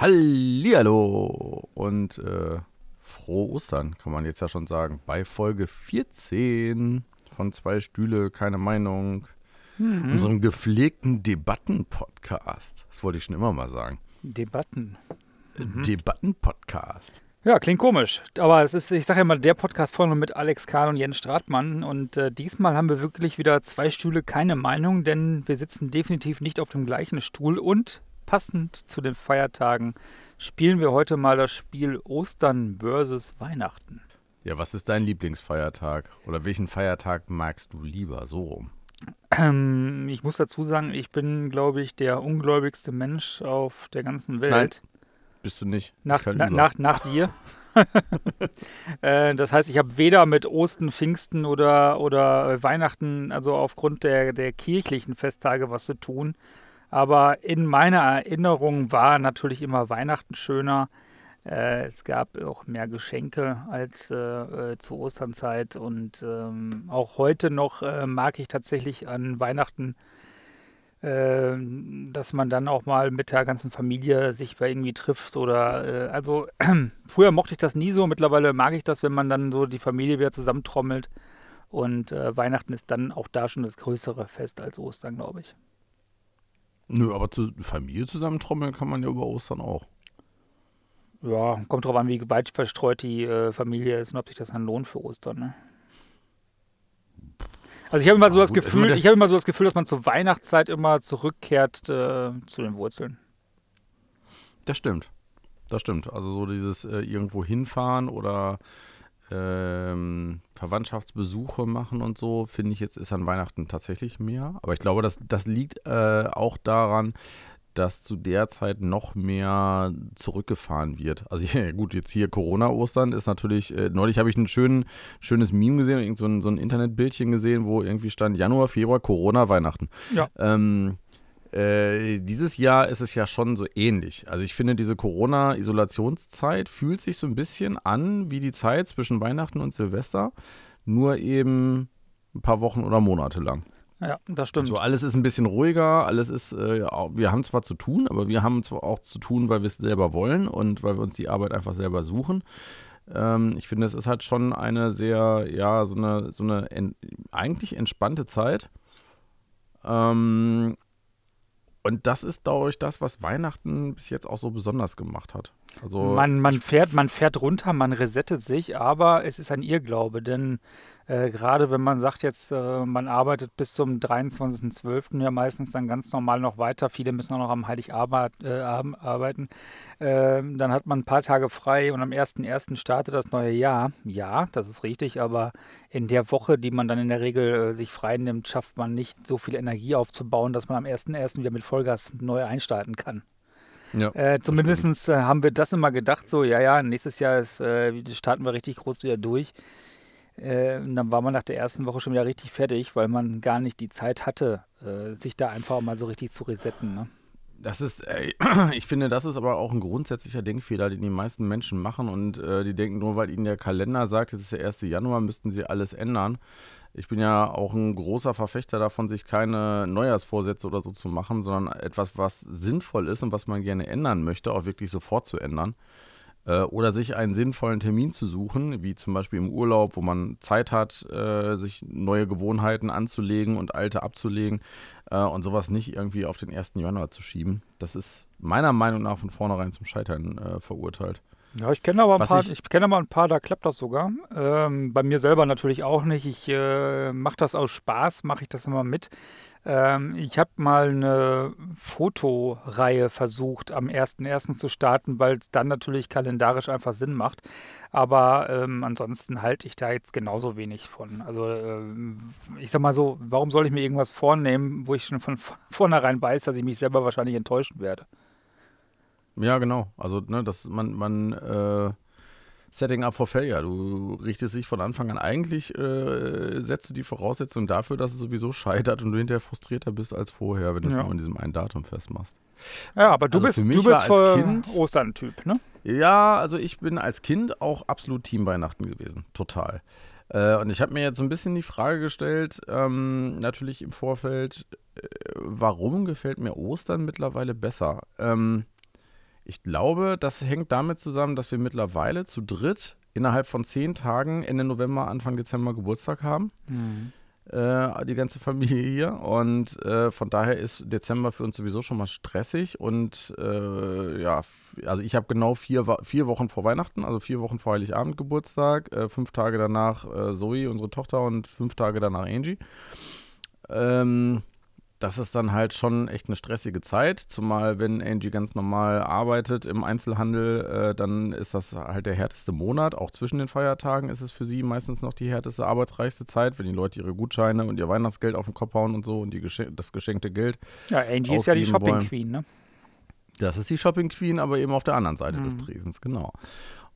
Hallihallo und äh, frohe Ostern, kann man jetzt ja schon sagen. Bei Folge 14 von Zwei Stühle, keine Meinung. Mhm. Unserem gepflegten Debatten-Podcast. Das wollte ich schon immer mal sagen. Debatten. Mhm. Debatten-Podcast. Ja, klingt komisch. Aber es ist, ich sage ja mal, der Podcast vorne mit Alex Kahn und Jens Stratmann. Und äh, diesmal haben wir wirklich wieder zwei Stühle, keine Meinung, denn wir sitzen definitiv nicht auf dem gleichen Stuhl. Und passend zu den Feiertagen spielen wir heute mal das Spiel Ostern versus Weihnachten. Ja, was ist dein Lieblingsfeiertag? Oder welchen Feiertag magst du lieber? So rum. Ähm, ich muss dazu sagen, ich bin, glaube ich, der ungläubigste Mensch auf der ganzen Welt. Nein, bist du nicht. Nach, na, nach, nach dir. äh, das heißt, ich habe weder mit Osten, Pfingsten oder, oder Weihnachten, also aufgrund der, der kirchlichen Festtage, was zu tun. Aber in meiner Erinnerung war natürlich immer Weihnachten schöner. Äh, es gab auch mehr Geschenke als äh, äh zur Osternzeit. Und ähm, auch heute noch äh, mag ich tatsächlich an Weihnachten ähm, dass man dann auch mal mit der ganzen Familie sich irgendwie trifft oder äh, also früher mochte ich das nie so, mittlerweile mag ich das, wenn man dann so die Familie wieder zusammentrommelt und äh, Weihnachten ist dann auch da schon das größere Fest als Ostern, glaube ich. Nö, aber zu Familie zusammentrommeln kann man ja über Ostern auch. Ja, kommt drauf an, wie weit verstreut die äh, Familie ist und ob sich das dann lohnt für Ostern, ne? Also ich habe immer so das Gefühl, ich habe immer so das Gefühl, dass man zur Weihnachtszeit immer zurückkehrt äh, zu den Wurzeln. Das stimmt. Das stimmt. Also so dieses äh, irgendwo hinfahren oder ähm, Verwandtschaftsbesuche machen und so, finde ich jetzt ist an Weihnachten tatsächlich mehr. Aber ich glaube, das, das liegt äh, auch daran, dass zu der Zeit noch mehr zurückgefahren wird. Also ja, gut, jetzt hier Corona-Ostern ist natürlich, äh, neulich habe ich ein schön, schönes Meme gesehen, irgend so ein, so ein Internetbildchen gesehen, wo irgendwie stand Januar, Februar, Corona, Weihnachten. Ja. Ähm, äh, dieses Jahr ist es ja schon so ähnlich. Also ich finde, diese Corona-Isolationszeit fühlt sich so ein bisschen an wie die Zeit zwischen Weihnachten und Silvester, nur eben ein paar Wochen oder Monate lang. Ja, das stimmt. So also alles ist ein bisschen ruhiger, alles ist, äh, wir haben zwar zu tun, aber wir haben zwar auch zu tun, weil wir es selber wollen und weil wir uns die Arbeit einfach selber suchen. Ähm, ich finde, es ist halt schon eine sehr, ja, so eine, so eine en eigentlich entspannte Zeit. Ähm, und das ist, glaube ich, das, was Weihnachten bis jetzt auch so besonders gemacht hat. Also man, man, fährt, man fährt runter, man resettet sich, aber es ist ein Irrglaube, denn äh, gerade wenn man sagt jetzt, äh, man arbeitet bis zum 23.12. ja meistens dann ganz normal noch weiter, viele müssen auch noch am Heiligabend äh, arbeiten, ähm, dann hat man ein paar Tage frei und am 1.1. startet das neue Jahr. Ja, das ist richtig, aber in der Woche, die man dann in der Regel äh, sich frei nimmt, schafft man nicht so viel Energie aufzubauen, dass man am 1.1. wieder mit Vollgas neu einstarten kann. Ja, äh, Zumindest äh, haben wir das immer gedacht, so, ja, ja, nächstes Jahr ist, äh, starten wir richtig groß wieder durch. Äh, dann war man nach der ersten Woche schon wieder richtig fertig, weil man gar nicht die Zeit hatte, äh, sich da einfach mal so richtig zu resetten. Ne? Das ist, äh, ich finde, das ist aber auch ein grundsätzlicher Denkfehler, den die meisten Menschen machen und äh, die denken nur, weil ihnen der Kalender sagt, jetzt ist der 1. Januar, müssten sie alles ändern. Ich bin ja auch ein großer Verfechter davon, sich keine Neujahrsvorsätze oder so zu machen, sondern etwas, was sinnvoll ist und was man gerne ändern möchte, auch wirklich sofort zu ändern. Äh, oder sich einen sinnvollen Termin zu suchen, wie zum Beispiel im Urlaub, wo man Zeit hat, äh, sich neue Gewohnheiten anzulegen und alte abzulegen äh, und sowas nicht irgendwie auf den 1. Januar zu schieben. Das ist meiner Meinung nach von vornherein zum Scheitern verurteilt. Ja, ich kenne aber ein paar, ich, ich kenne aber ein paar, da klappt das sogar. Ähm, bei mir selber natürlich auch nicht. Ich äh, mache das aus Spaß, mache ich das immer mit. Ähm, ich habe mal eine Fotoreihe versucht, am 1.1. zu starten, weil es dann natürlich kalendarisch einfach Sinn macht. Aber ähm, ansonsten halte ich da jetzt genauso wenig von. Also ähm, ich sag mal so, warum soll ich mir irgendwas vornehmen, wo ich schon von vornherein weiß, dass ich mich selber wahrscheinlich enttäuschen werde? Ja, genau. Also, ne, dass man, man äh Setting up for failure. Du richtest dich von Anfang an eigentlich, äh, setzt du die Voraussetzung dafür, dass es sowieso scheitert und du hinterher frustrierter bist als vorher, wenn du es ja. nur in diesem einen Datum festmachst. Ja, aber du also bist, du bist kind, Ostern-Typ, ne? Ja, also ich bin als Kind auch absolut Team Weihnachten gewesen. Total. Äh, und ich habe mir jetzt so ein bisschen die Frage gestellt, ähm, natürlich im Vorfeld, äh, warum gefällt mir Ostern mittlerweile besser? Ähm, Ich glaube, das hängt damit zusammen, dass wir mittlerweile zu dritt innerhalb von zehn Tagen Ende November, Anfang Dezember Geburtstag haben. Mhm. Äh, die ganze Familie hier. Und äh, von daher ist Dezember für uns sowieso schon mal stressig. Und äh, ja, also ich habe genau vier, vier Wochen vor Weihnachten, also vier Wochen vor Heiligabend Geburtstag, äh, fünf Tage danach äh, Zoe, unsere Tochter, und fünf Tage danach Angie. Ähm, das ist dann halt schon echt eine stressige Zeit, zumal wenn Angie ganz normal arbeitet im Einzelhandel, äh, dann ist das halt der härteste Monat. Auch zwischen den Feiertagen ist es für sie meistens noch die härteste, arbeitsreichste Zeit, wenn die Leute ihre Gutscheine und ihr Weihnachtsgeld auf den Kopf hauen und so und die Geschenk das geschenkte Geld. Ja, Angie ist ja die Shopping wollen. Queen, ne? Das ist die Shopping Queen, aber eben auf der anderen Seite mhm. des Tresens, genau.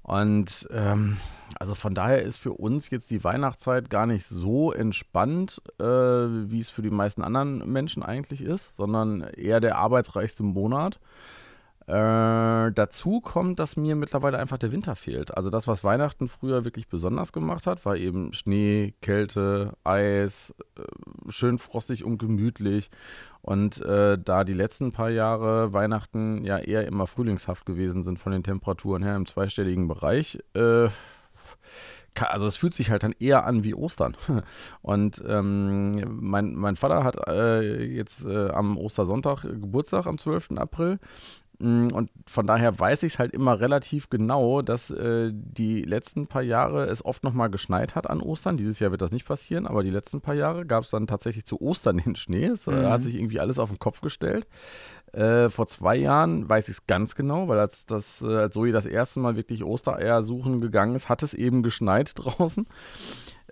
Und ähm, also von daher ist für uns jetzt die Weihnachtszeit gar nicht so entspannt, äh, wie es für die meisten anderen Menschen eigentlich ist, sondern eher der arbeitsreichste Monat. Äh, dazu kommt, dass mir mittlerweile einfach der Winter fehlt. Also das, was Weihnachten früher wirklich besonders gemacht hat, war eben Schnee, Kälte, Eis, äh, schön frostig und gemütlich. Und äh, da die letzten paar Jahre Weihnachten ja eher immer frühlingshaft gewesen sind von den Temperaturen her im zweistelligen Bereich, äh, also es fühlt sich halt dann eher an wie Ostern. Und ähm, mein, mein Vater hat äh, jetzt äh, am Ostersonntag Geburtstag am 12. April und von daher weiß ich es halt immer relativ genau, dass äh, die letzten paar Jahre es oft nochmal geschneit hat an Ostern. Dieses Jahr wird das nicht passieren, aber die letzten paar Jahre gab es dann tatsächlich zu Ostern den Schnee. Es äh, mhm. hat sich irgendwie alles auf den Kopf gestellt. Äh, vor zwei Jahren weiß ich es ganz genau, weil als, das, äh, als Zoe das erste Mal wirklich Ostereier suchen gegangen ist, hat es eben geschneit draußen.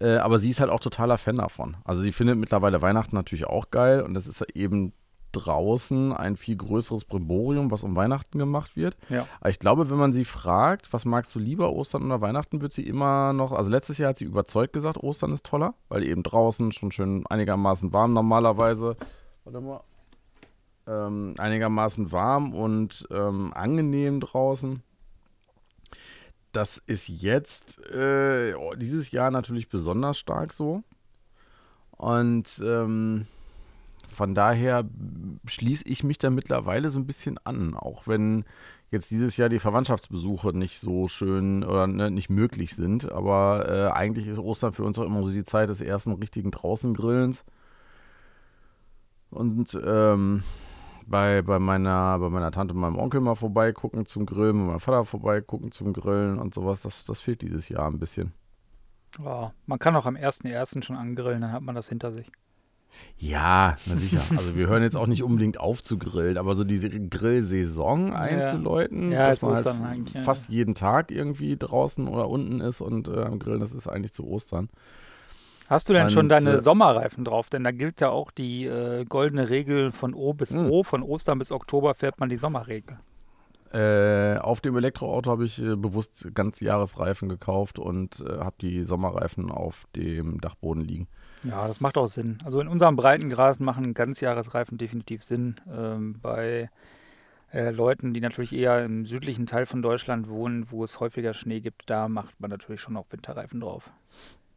Äh, aber sie ist halt auch totaler Fan davon. Also sie findet mittlerweile Weihnachten natürlich auch geil und das ist eben draußen ein viel größeres Brimborium, was um Weihnachten gemacht wird. Ja. Aber ich glaube, wenn man sie fragt, was magst du lieber, Ostern oder Weihnachten, wird sie immer noch, also letztes Jahr hat sie überzeugt gesagt, Ostern ist toller, weil eben draußen schon schön einigermaßen warm normalerweise. Warte mal. Ähm, einigermaßen warm und ähm, angenehm draußen. Das ist jetzt äh, dieses Jahr natürlich besonders stark so. Und ähm, von daher schließe ich mich da mittlerweile so ein bisschen an, auch wenn jetzt dieses Jahr die Verwandtschaftsbesuche nicht so schön oder ne, nicht möglich sind. Aber äh, eigentlich ist Ostern für uns auch immer so die Zeit des ersten richtigen Draußengrillens. Und ähm, bei, bei, meiner, bei meiner Tante und meinem Onkel mal vorbeigucken zum Grillen, bei meinem Vater vorbeigucken zum Grillen und sowas, das, das fehlt dieses Jahr ein bisschen. Oh, man kann auch am 1.1. schon angrillen, dann hat man das hinter sich. Ja, na sicher. Also wir hören jetzt auch nicht unbedingt auf zu grillen, aber so diese Grillsaison einzuläuten, ja. Ja, dass man halt fast jeden Tag irgendwie draußen oder unten ist und äh, am Grillen, das ist eigentlich zu Ostern. Hast du denn und, schon deine äh, Sommerreifen drauf? Denn da gilt ja auch die äh, goldene Regel von O bis mh. Hm. O, von Ostern bis Oktober fährt man die Sommerregel. Äh, auf dem Elektroauto habe ich äh, bewusst ganz Jahresreifen gekauft und äh, habe die Sommerreifen auf dem Dachboden liegen. Ja, das macht auch Sinn. Also in unserem Breitengraden machen Ganzjahresreifen definitiv Sinn. Ähm, bei äh, Leuten, die natürlich eher im südlichen Teil von Deutschland wohnen, wo es häufiger Schnee gibt, da macht man natürlich schon auch Winterreifen drauf.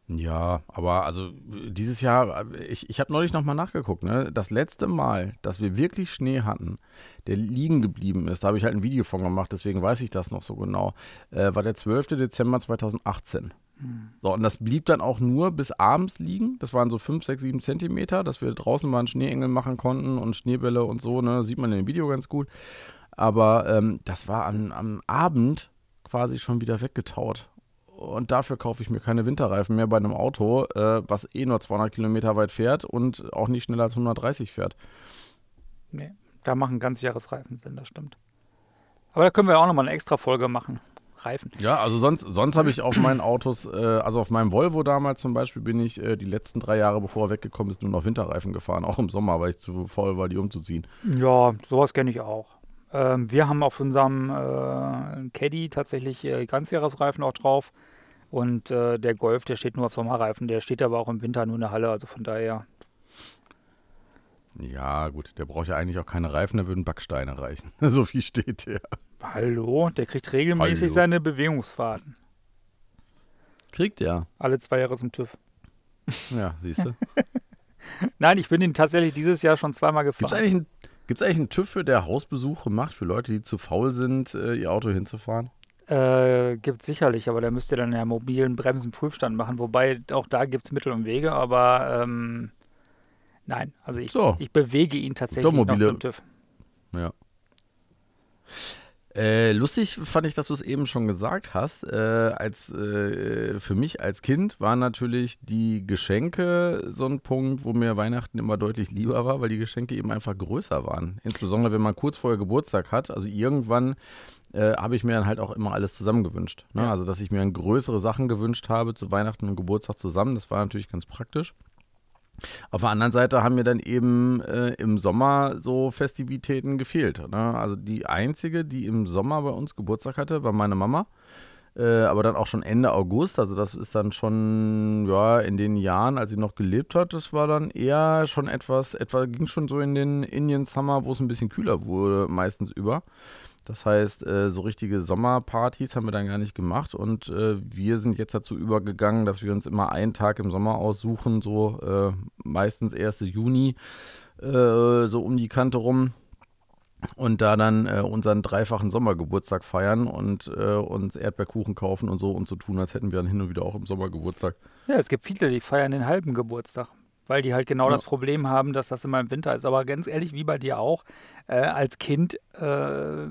Ja, aber also dieses Jahr, ich, ich habe neulich nochmal nachgeguckt, ne? Das letzte Mal, dass wir wirklich Schnee hatten, der liegen geblieben ist, da habe ich halt ein Video von gemacht, deswegen weiß ich das noch so genau, äh, war der 12. Dezember 2018. Hm. So, und das blieb dann auch nur bis abends liegen. Das waren so 5, 6, 7 Zentimeter, dass wir draußen mal einen Schneeengel machen konnten und Schneebälle und so, ne? Sieht man in dem Video ganz gut. Aber ähm, das war am, am Abend quasi schon wieder weggetaut und dafür kaufe ich mir keine Winterreifen mehr bei einem Auto, äh, was eh nur 200 Kilometer weit fährt und auch nicht schneller als 130 fährt. Nee, da machen Ganzjahresreifen Sinn, das stimmt. Aber da können wir auch nochmal eine extra Folge machen. Reifen. Ja, also sonst, sonst habe ich auf meinen Autos, äh, also auf meinem Volvo damals zum Beispiel, bin ich äh, die letzten drei Jahre, bevor er weggekommen ist, nur noch Winterreifen gefahren, auch im Sommer, weil ich zu faul war, die umzuziehen. Ja, sowas kenne ich auch. Ähm, wir haben auf unserem äh, Caddy tatsächlich äh, Ganzjahresreifen auch drauf. Und äh, der Golf, der steht nur auf Sommerreifen, der steht aber auch im Winter nur in der Halle, also von daher. Ja, gut, der braucht ja eigentlich auch keine Reifen, da würden Backsteine reichen. so viel steht der. Hallo, der kriegt regelmäßig Hallo. seine Bewegungsfahrten. Kriegt er? Alle zwei Jahre zum TÜV. Ja, siehst du. Nein, ich bin ihn tatsächlich dieses Jahr schon zweimal gefahren. Gibt es eigentlich, Gibt es eigentlich einen TÜV, der Hausbesuche macht für Leute, die zu faul sind, äh, ihr Auto hinzufahren? Äh, gibt sicherlich, aber da müsst ihr dann ja mobilen Bremsenprüfstand machen, wobei auch da gibt es Mittel und Wege, aber ähm, nein, also ich, So. ich bewege ihn tatsächlich Doch, noch zum TÜV. Ja. Äh, lustig fand ich, dass du es eben schon gesagt hast. Äh, als äh, für mich als Kind waren natürlich die Geschenke so ein Punkt, wo mir Weihnachten immer deutlich lieber war, weil die Geschenke eben einfach größer waren. Insbesondere wenn man kurz vorher Geburtstag hat. Also irgendwann äh, habe ich mir dann halt auch immer alles zusammengewünscht. Ne? Ja. Also dass ich mir dann größere Sachen gewünscht habe zu Weihnachten und Geburtstag zusammen. Das war natürlich ganz praktisch. Auf der anderen Seite haben mir dann eben äh, im Sommer so Festivitäten gefehlt. Ne? Also die einzige, die im Sommer bei uns Geburtstag hatte, war meine Mama. Äh, aber dann auch schon Ende August. Also das ist dann schon, ja, in den Jahren, als sie noch gelebt hat, das war dann eher schon etwas, etwa ging schon so in den Indian Summer, wo es ein bisschen kühler wurde, meistens über. Das heißt, äh, so richtige Sommerpartys haben wir dann gar nicht gemacht und äh, wir sind jetzt dazu übergegangen, dass wir uns immer einen Tag im Sommer aussuchen, so äh, meistens 1. Juni, so um die Kante rum und da dann unseren dreifachen Sommergeburtstag feiern und uns Erdbeerkuchen kaufen und so und so tun, als hätten wir dann hin und wieder auch im Sommer Geburtstag. Ja, es gibt viele, die feiern den halben Geburtstag, weil die halt genau Ja. das Problem haben, dass das immer im Winter ist. Aber ganz ehrlich, wie bei dir auch, äh, als Kind äh,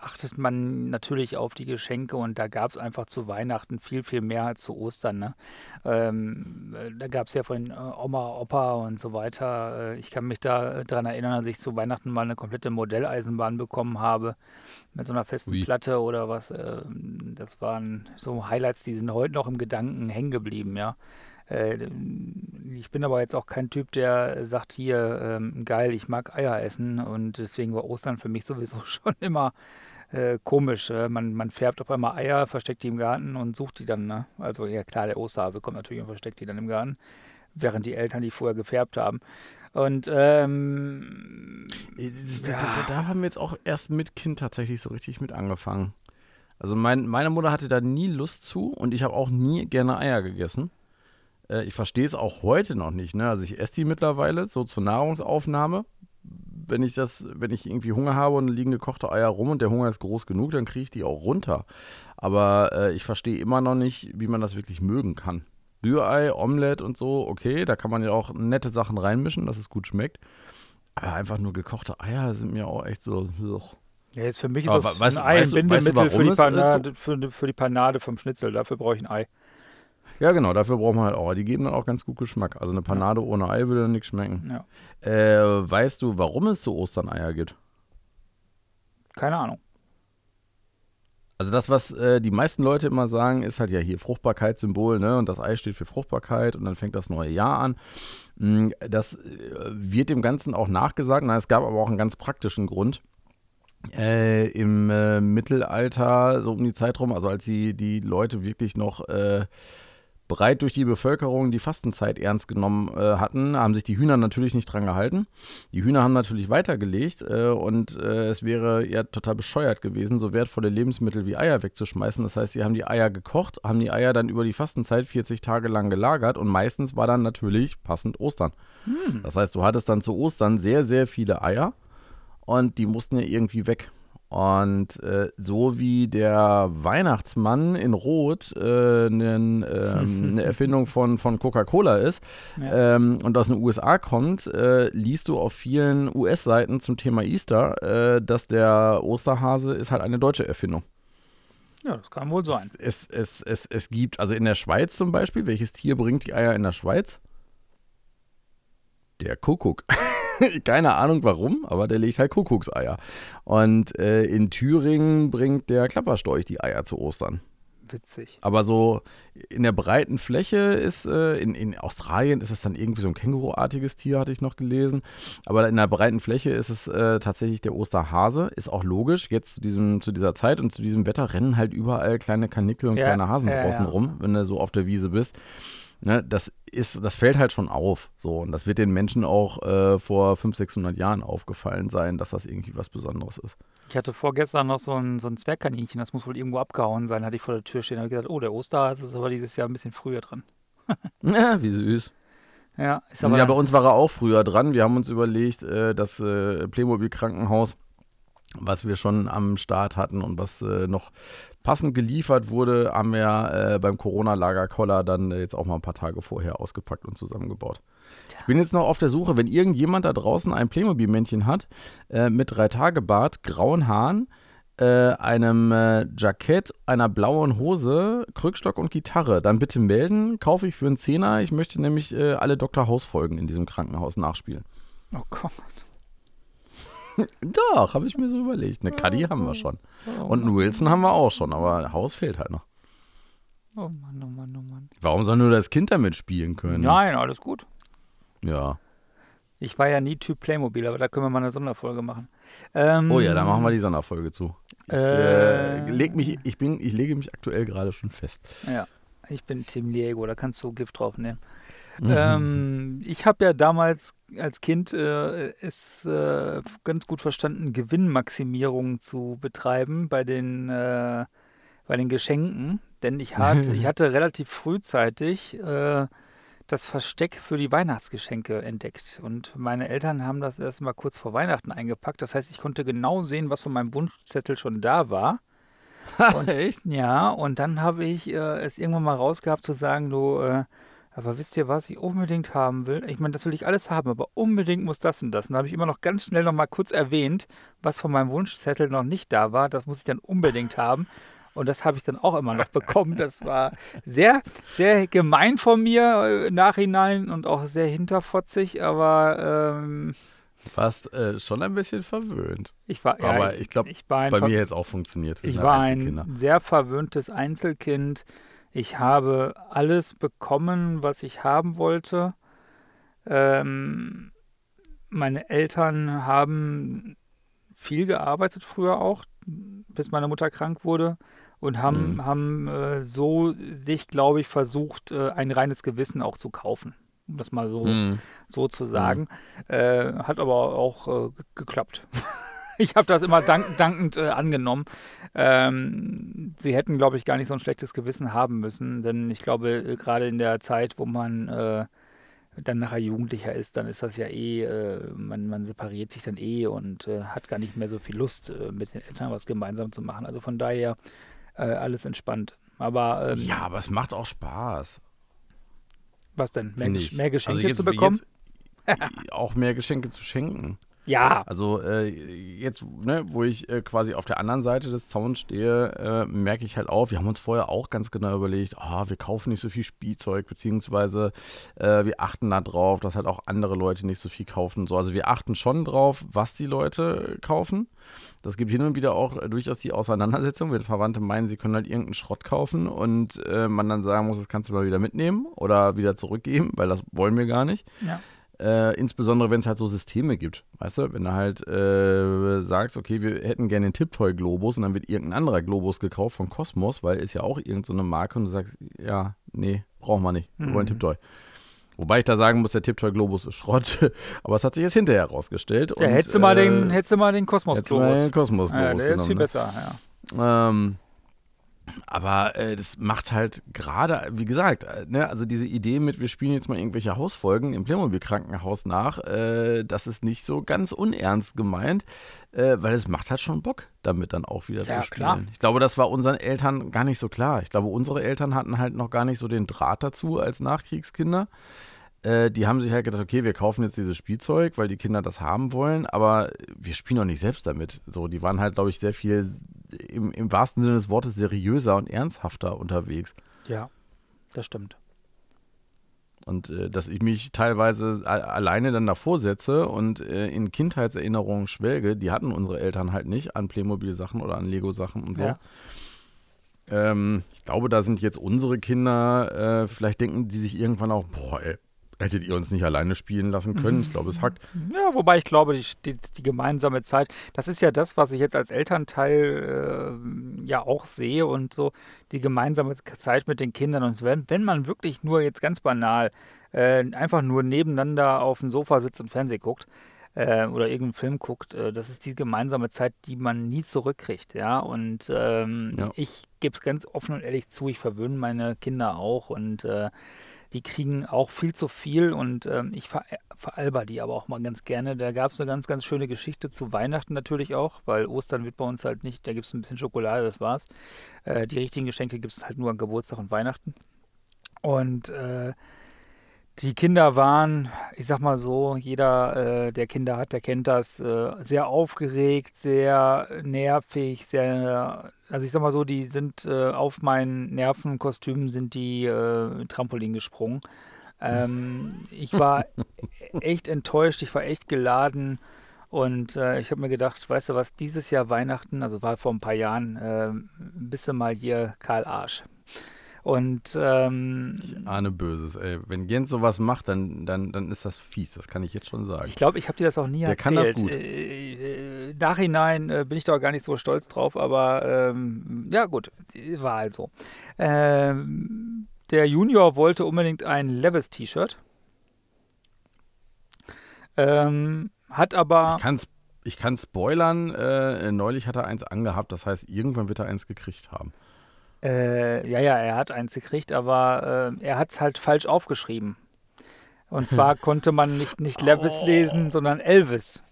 achtet man natürlich auf die Geschenke und da gab es einfach zu Weihnachten viel, viel mehr als zu Ostern. Ne? Ähm, äh, da gab es ja von äh, Oma, Opa und so weiter. Äh, ich kann mich da daran erinnern, als ich zu Weihnachten mal eine komplette Modelleisenbahn bekommen habe mit so einer festen Ui. Platte oder was. Äh, das waren so Highlights, die sind heute noch im Gedanken hängen geblieben, ja. Äh, ich bin aber jetzt auch kein Typ, der sagt hier, ähm, geil, ich mag Eier essen und deswegen war Ostern für mich sowieso schon immer äh, komisch. Äh, man, man färbt auf einmal Eier, versteckt die im Garten und sucht die dann. Ne? Also ja klar, der Osterhase kommt natürlich und versteckt die dann im Garten, während die Eltern die vorher gefärbt haben. Und ähm, Das, Ja. da, da, da haben wir jetzt auch erst mit Kind tatsächlich so richtig mit angefangen. Also mein, meine Mutter hatte da nie Lust zu und ich habe auch nie gerne Eier gegessen. Äh, ich verstehe es auch heute noch nicht. Ne? Also ich esse die mittlerweile so zur Nahrungsaufnahme. Wenn ich das, wenn ich irgendwie Hunger habe und liegen gekochte Eier rum und der Hunger ist groß genug, dann kriege ich die auch runter. Aber äh, ich verstehe immer noch nicht, wie man das wirklich mögen kann. Rührei, Omelette und so, okay, da kann man ja auch nette Sachen reinmischen, dass es gut schmeckt. Aber einfach nur gekochte Eier sind mir auch echt so. ja, jetzt für mich ist Aber das weißt- ein Ei, ein du- weißt du, Bindemittel für, die äh, so- Panade, für, für die Panade vom Schnitzel. Dafür brauche ich ein Ei. Ja, genau, dafür braucht man halt auch. Die geben dann auch ganz gut Geschmack. Also eine Panade ohne Ei würde dann nichts schmecken. Ja. Äh, weißt du, warum es zu Ostern Eier gibt? Keine Ahnung. Also das, was äh, die meisten Leute immer sagen, ist halt ja hier Fruchtbarkeitssymbol, ne? Und das Ei steht für Fruchtbarkeit und dann fängt das neue Jahr an. Mm, Das äh, wird dem Ganzen auch nachgesagt. Na, es gab aber auch einen ganz praktischen Grund. Äh, Im äh, Mittelalter, so um die Zeit rum, also als die, die Leute wirklich noch äh, breit durch die Bevölkerung die Fastenzeit ernst genommen äh, hatten, haben sich die Hühner natürlich nicht dran gehalten. Die Hühner haben natürlich weitergelegt äh, und äh, es wäre ja total bescheuert gewesen, so wertvolle Lebensmittel wie Eier wegzuschmeißen. Das heißt, sie haben die Eier gekocht, haben die Eier dann über die Fastenzeit 40 Tage lang gelagert und meistens war dann natürlich passend Ostern. Das heißt, du hattest dann zu Ostern sehr, sehr viele Eier und die mussten ja irgendwie weg. Und äh, so wie der Weihnachtsmann in Rot äh, nen, ähm, eine Erfindung von, von Coca-Cola ist Ja. ähm, und aus den USA kommt, äh, liest du auf vielen US-Seiten zum Thema Easter, äh, dass der Osterhase ist halt eine deutsche Erfindung. Ja, das kann wohl sein. Es, es, es, es gibt, also in der Schweiz zum Beispiel, welches Tier bringt die Eier in der Schweiz? Der Kuckuck. Keine Ahnung warum, aber der legt halt Kuckuckseier. Und äh, in Thüringen bringt der Klapperstorch die Eier zu Ostern. Witzig. Aber so in der breiten Fläche ist, äh, in, in Australien ist es dann irgendwie so ein Känguruartiges Tier, hatte ich noch gelesen. Aber in der breiten Fläche ist es äh, tatsächlich der Osterhase. Ist auch logisch. Jetzt zu, diesem, zu dieser Zeit und zu diesem Wetter rennen halt überall kleine Kanickel und Ja, kleine Hasen ja, draußen ja. rum, wenn du so auf der Wiese bist. Ne, das ist, das fällt halt schon auf. So, und das wird den Menschen auch äh, vor 500, 600 Jahren aufgefallen sein, dass das irgendwie was Besonderes ist. Ich hatte vorgestern noch so ein, so ein Zwergkaninchen, das muss wohl irgendwo abgehauen sein, hatte ich vor der Tür stehen. Da habe ich gesagt, oh, der Osterhase ist aber dieses Jahr ein bisschen früher dran. Ja, wie süß. Ja, ist aber ja, bei uns war er auch früher dran. Wir haben uns überlegt, äh, das äh, Playmobil-Krankenhaus, was wir schon am Start hatten und was äh, noch passend geliefert wurde, haben wir äh, beim Corona-Lager-Koller dann äh, jetzt auch mal ein paar Tage vorher ausgepackt und zusammengebaut. Ich bin jetzt noch auf der Suche, wenn irgendjemand da draußen ein Playmobil-Männchen hat, äh, mit drei Tage Bart, grauen Haaren, äh, einem äh, Jackett, einer blauen Hose, Krückstock und Gitarre, dann bitte melden. Kaufe ich für einen Zehner. Ich möchte nämlich alle Dr. House-Folgen in diesem Krankenhaus nachspielen. oh Gott. Doch, habe ich mir so überlegt. Eine Cuddy haben wir schon. Oh Und einen Wilson haben wir auch schon, aber Haus fehlt halt noch. Oh Mann, oh Mann, oh Mann. Warum soll nur das Kind damit spielen können? Nein, alles gut. Ja. Ich war ja nie Typ Playmobil, aber da können wir mal eine Sonderfolge machen. Ähm, Oh ja, da machen wir die Sonderfolge zu. Ich, Äh. äh, leg mich, ich, bin, ich lege mich aktuell gerade schon fest. Ja, ich bin Tim Liego, da kannst du Gift draufnehmen. Mhm. Ähm, ich habe ja damals als Kind äh, es äh, ganz gut verstanden, Gewinnmaximierung zu betreiben bei den, äh, bei den Geschenken. Denn ich hatte, ich hatte relativ frühzeitig äh, das Versteck für die Weihnachtsgeschenke entdeckt. Und meine Eltern haben das erst mal kurz vor Weihnachten eingepackt. Das heißt, ich konnte genau sehen, was von meinem Wunschzettel schon da war. Und- Echt? Ja, und dann habe ich äh, es irgendwann mal rausgehabt zu sagen, du, äh, aber wisst ihr, was ich unbedingt haben will? Ich meine, das will ich alles haben, aber unbedingt muss das und das. Und da habe ich immer noch ganz schnell noch mal kurz erwähnt, was von meinem Wunschzettel noch nicht da war. Das muss ich dann unbedingt haben. Und das habe ich dann auch immer noch bekommen. Das war sehr, sehr gemein von mir äh, im Nachhinein und auch sehr hinterfotzig, aber ähm, Warst äh, schon ein bisschen verwöhnt. ich war, ja, Aber ich glaube, ich war bei mir jetzt auch funktioniert. Ich war ein sehr verwöhntes Einzelkind. Ich habe alles bekommen, was ich haben wollte. Ähm, meine Eltern haben viel gearbeitet früher auch, bis meine Mutter krank wurde und haben, Mhm. haben äh, so sich, glaube ich, versucht, äh, ein reines Gewissen auch zu kaufen. Um das mal so Mhm. so zu sagen. Äh, hat aber auch äh, ge- geklappt. ich habe das immer dank, dankend äh, angenommen. Ähm, sie hätten, glaube ich, gar nicht so ein schlechtes Gewissen haben müssen, denn ich glaube, äh, gerade in der Zeit, wo man äh, dann nachher Jugendlicher ist, dann ist das ja eh, äh, man, man separiert sich dann eh und äh, hat gar nicht mehr so viel Lust, äh, mit den Eltern was gemeinsam zu machen. Also von daher alles entspannt. Aber ähm, Ja, aber es macht auch Spaß. was denn? Mehr, mehr Geschenke also jetzt, zu bekommen? Auch mehr Geschenke zu schenken. Ja, Also äh, jetzt, ne, wo ich äh, quasi auf der anderen Seite des Zauns stehe, äh, merke ich halt auch, wir haben uns vorher auch ganz genau überlegt, ah, wir kaufen nicht so viel Spielzeug, beziehungsweise äh, wir achten da drauf, dass halt auch andere Leute nicht so viel kaufen so. Also wir achten schon drauf, was die Leute kaufen. Das gibt hin und wieder auch äh, durchaus die Auseinandersetzung, wenn Verwandte meinen, sie können halt irgendeinen Schrott kaufen und äh, man dann sagen muss, das kannst du mal wieder mitnehmen oder wieder zurückgeben, weil das wollen wir gar nicht. ja. Äh, insbesondere, wenn es halt so Systeme gibt. Weißt du, wenn du halt äh, sagst, okay, wir hätten gerne den Tiptoy-Globus und dann wird irgendein anderer Globus gekauft von Cosmos, weil ist ja auch irgendeine so eine Marke und du sagst, ja, nee, brauchen wir nicht. Wir wollen Mhm. Tiptoy. Wobei ich da sagen muss, der Tiptoy-Globus ist Schrott. Aber es hat sich jetzt hinterher herausgestellt. Ja, und, hättest du mal äh, den, hättest du mal den hättest du mal den Kosmos-Globus Ja, der ist viel ne? besser, ja. Ähm, aber äh, das macht halt gerade, wie gesagt, äh, ne, also diese Idee mit, wir spielen jetzt mal irgendwelche Hausfolgen im Playmobil-Krankenhaus nach, äh, das ist nicht so ganz unernst gemeint, äh, weil es macht halt schon Bock, damit dann auch wieder Ja, zu spielen. klar. Ich glaube, das war unseren Eltern gar nicht so klar. Ich glaube, unsere Eltern hatten halt noch gar nicht so den Draht dazu als Nachkriegskinder. Äh, die haben sich halt gedacht, okay, wir kaufen jetzt dieses Spielzeug, weil die Kinder das haben wollen, aber wir spielen auch nicht selbst damit. So, die waren halt, glaube ich, sehr viel im, im wahrsten Sinne des Wortes seriöser und ernsthafter unterwegs. Ja, das stimmt. Und äh, dass ich mich teilweise alleine dann davor setze und äh, in Kindheitserinnerungen schwelge, die hatten unsere Eltern halt nicht an Playmobil-Sachen oder an Lego-Sachen und so. Ja. Ähm, ich glaube, da sind jetzt unsere Kinder, äh, vielleicht denken die sich irgendwann auch, boah, ey, hättet ihr uns nicht alleine spielen lassen können? Ich glaube, es hackt. Ja, wobei ich glaube, die, die, die gemeinsame Zeit, das ist ja das, was ich jetzt als Elternteil äh, ja auch sehe und so, die gemeinsame Zeit mit den Kindern. Und wenn, wenn man wirklich nur jetzt ganz banal äh, einfach nur nebeneinander auf dem Sofa sitzt und Fernsehen guckt, äh, oder irgendeinen Film guckt, äh, das ist die gemeinsame Zeit, die man nie zurückkriegt, ja. Und ähm, Ja. ich gebe es ganz offen und ehrlich zu, ich verwöhne meine Kinder auch und äh, die kriegen auch viel zu viel und ähm, ich ver veralber die aber auch mal ganz gerne. Da gab es eine ganz, ganz schöne Geschichte zu Weihnachten natürlich auch, weil Ostern wird bei uns halt nicht, da gibt es ein bisschen Schokolade, das war's. Äh, die richtigen Geschenke gibt es halt nur an Geburtstag und Weihnachten. Und äh, die Kinder waren, ich sag mal so, jeder, äh, der Kinder hat, der kennt das, äh, sehr aufgeregt, sehr nervig, sehr, also ich sag mal so, die sind äh, auf meinen Nervenkostümen sind die äh, Trampolin gesprungen. Ähm, ich war echt enttäuscht, ich war echt geladen und äh, ich habe mir gedacht, weißt du was, dieses Jahr Weihnachten, also war vor ein paar Jahren, äh, bist du mal hier Karl Arsch. Und ähm, ich ahne Böses, ey. Wenn Jens sowas macht, dann, dann, dann ist das fies, das kann ich jetzt schon sagen. Ich glaube, ich habe dir das auch nie Der erzählt. kann das gut. Äh, äh, nachhinein äh, bin ich da auch gar nicht so stolz drauf, aber ähm, ja gut, war halt so. Ähm, der Junior wollte unbedingt ein Levis-T-Shirt. Ähm, hat aber. Ich kann's, ich kann spoilern, äh, neulich hat er eins angehabt, das heißt, irgendwann wird er eins gekriegt haben. Äh, ja, ja, er hat eins gekriegt, aber äh, er hat es halt falsch aufgeschrieben. Und zwar konnte man nicht, nicht Levis Oh. lesen, sondern Elvis.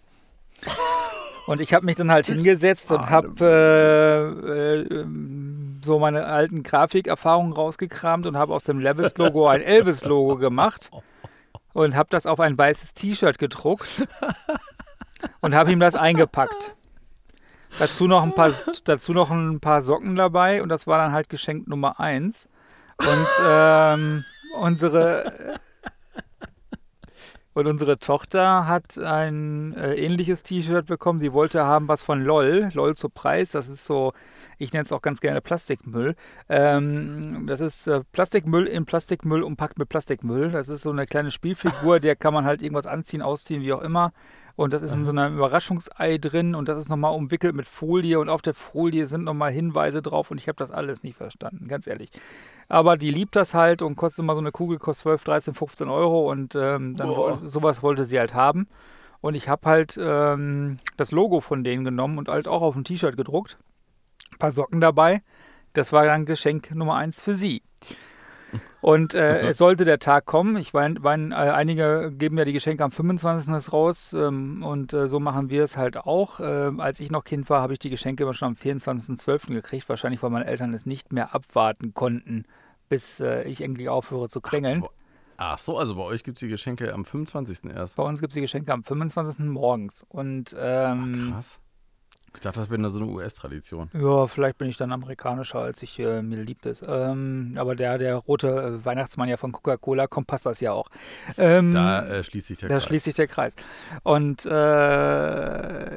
Und ich habe mich dann halt hingesetzt und habe äh, äh, so meine alten Grafikerfahrungen rausgekramt und habe aus dem Levis-Logo ein Elvis-Logo gemacht und habe das auf ein weißes T-Shirt gedruckt und habe ihm das eingepackt. Dazu noch, ein paar, dazu noch ein paar Socken dabei und das war dann halt Geschenk Nummer eins. Und ähm, unsere und unsere Tochter hat ein äh, ähnliches T-Shirt bekommen. Sie wollte haben was von LOL. LOL zu Preis. Das ist so, ich nenne es auch ganz gerne Plastikmüll. Ähm, das ist äh, Plastikmüll in Plastikmüll umpackt mit Plastikmüll. Das ist so eine kleine Spielfigur, der kann man halt irgendwas anziehen, ausziehen, wie auch immer. Und das ist in so einem Überraschungsei drin und das ist nochmal umwickelt mit Folie und auf der Folie sind nochmal Hinweise drauf und ich habe das alles nicht verstanden, ganz ehrlich. Aber die liebt das halt und kostet immer so eine Kugel, kostet 12, 13, 15 Euro und ähm, dann Boah. sowas wollte sie halt haben. Und ich habe halt ähm, das Logo von denen genommen und halt auch auf ein T-Shirt gedruckt. Ein paar Socken dabei. Das war dann Geschenk Nummer eins für sie. Und äh, es sollte der Tag kommen. Ich meine, mein, äh, einige geben ja die Geschenke am 25. raus ähm, und äh, so machen wir es halt auch. Ähm, als ich noch Kind war, habe ich die Geschenke immer schon am 24.12. gekriegt. Wahrscheinlich, weil meine Eltern es nicht mehr abwarten konnten, bis äh, ich endlich aufhöre zu quengeln. Ach so, also bei euch gibt es die Geschenke am 25. erst. Bei uns gibt es die Geschenke am 25. morgens. Und ähm, Krass. Ich dachte, das wäre so eine US-Tradition. Ja, vielleicht bin ich dann amerikanischer, als ich äh, mir lieb ist. Ähm, aber der, der rote äh, Weihnachtsmann ja von Coca-Cola kommt, passt das ja auch. Ähm, Da äh, schließt sich der da Kreis. schließt sich der Kreis. Und äh,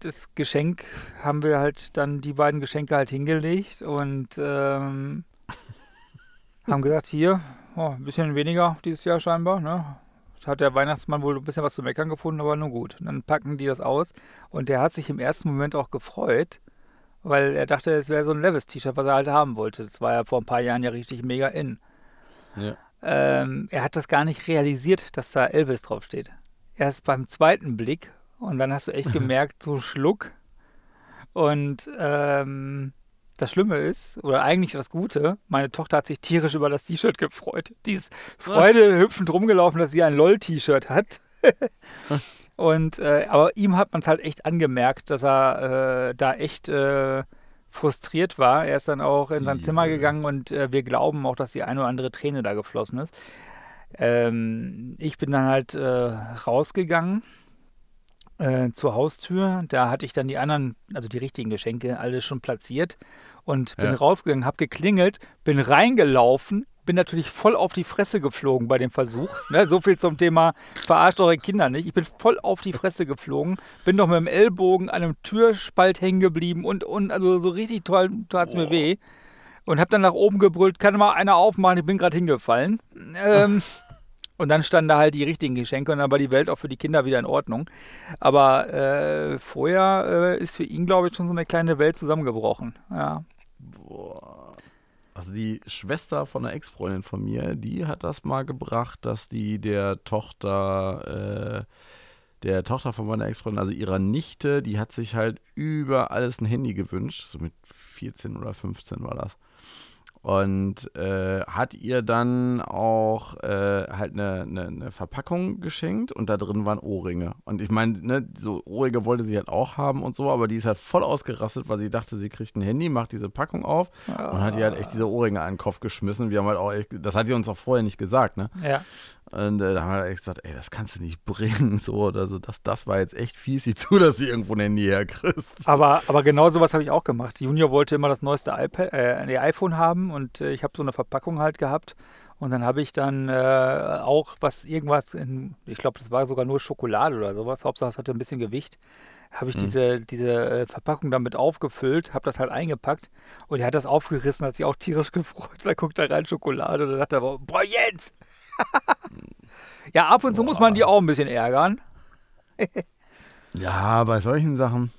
das Geschenk haben wir halt dann die beiden Geschenke halt hingelegt und ähm, haben gesagt, hier, oh, ein bisschen weniger dieses Jahr scheinbar, ne? Hat der Weihnachtsmann wohl ein bisschen was zu meckern gefunden, aber nun gut. Und dann packen die das aus und der hat sich im ersten Moment auch gefreut, weil er dachte, es wäre so ein Levis-T-Shirt, was er halt haben wollte. Das war ja vor ein paar Jahren ja richtig mega in. Ja. Ähm, er hat das gar nicht realisiert, dass da Elvis draufsteht. Erst beim zweiten Blick und dann hast du echt gemerkt, so Schluck. Und ähm, das Schlimme ist, oder eigentlich das Gute, meine Tochter hat sich tierisch über das T-Shirt gefreut. Die ist Freude hüpfend rumgelaufen, dass sie ein LOL-T-Shirt hat. und äh, aber ihm hat man es halt echt angemerkt, dass er äh, da echt äh, frustriert war. Er ist dann auch in sein Ja. Zimmer gegangen und äh, wir glauben auch, dass die eine oder andere Träne da geflossen ist. Ähm, ich bin dann halt äh, rausgegangen äh, zur Haustür. Da hatte ich dann die anderen, also die richtigen Geschenke, alle schon platziert und bin Ja. rausgegangen, habe geklingelt, bin reingelaufen, bin natürlich voll auf die Fresse geflogen bei dem Versuch. Ne, so viel zum Thema verarscht eure Kinder nicht. Ich bin voll auf die Fresse geflogen, bin noch mit dem Ellbogen an einem Türspalt hängen geblieben und, und also so richtig toll tat es mir weh. Und habe dann nach oben gebrüllt, kann mal einer aufmachen, ich bin gerade hingefallen. Ähm, und dann standen da halt die richtigen Geschenke und dann war die Welt auch für die Kinder wieder in Ordnung. Aber äh, vorher äh, ist für ihn, glaube ich, schon so eine kleine Welt zusammengebrochen. Ja. Boah. Also die Schwester von einer Ex-Freundin von mir, die hat das mal gebracht, dass die der Tochter, äh, der Tochter von meiner Ex-Freundin, also ihrer Nichte, die hat sich halt über alles ein Handy gewünscht. So mit 14 oder 15 war das. Und äh, hat ihr dann auch äh, halt eine, eine, eine, Verpackung geschenkt und da drin waren Ohrringe. Und ich meine, ne, so Ohrringe wollte sie halt auch haben und so, aber die ist halt voll ausgerastet, weil sie dachte, sie kriegt ein Handy, macht diese Packung auf ah. und hat ihr halt echt diese Ohrringe an den Kopf geschmissen. Wir haben halt auch echt, das hat sie uns auch vorher nicht gesagt, ne? Ja. Und äh, da haben wir echt gesagt, ey, das kannst du nicht bringen. So, oder so. Das, das war jetzt echt fies. Sieh zu, dass sie irgendwo ein Handy herkriegst. Aber, aber genau sowas habe ich auch gemacht. Junior wollte immer das neueste iPad, äh, iPhone haben und äh, ich habe so eine Verpackung halt gehabt. Und dann habe ich dann äh, auch was, irgendwas, in, ich glaube, das war sogar nur Schokolade oder sowas. Hauptsache, es hatte ein bisschen Gewicht. Habe ich hm. diese, diese äh, Verpackung damit aufgefüllt, habe das halt eingepackt und er hat das aufgerissen, hat sich auch tierisch gefreut. Da guckt er rein Schokolade und dann sagt er, boah, Jens! ja, ab und zu muss man die auch ein bisschen ärgern. ja, bei solchen Sachen.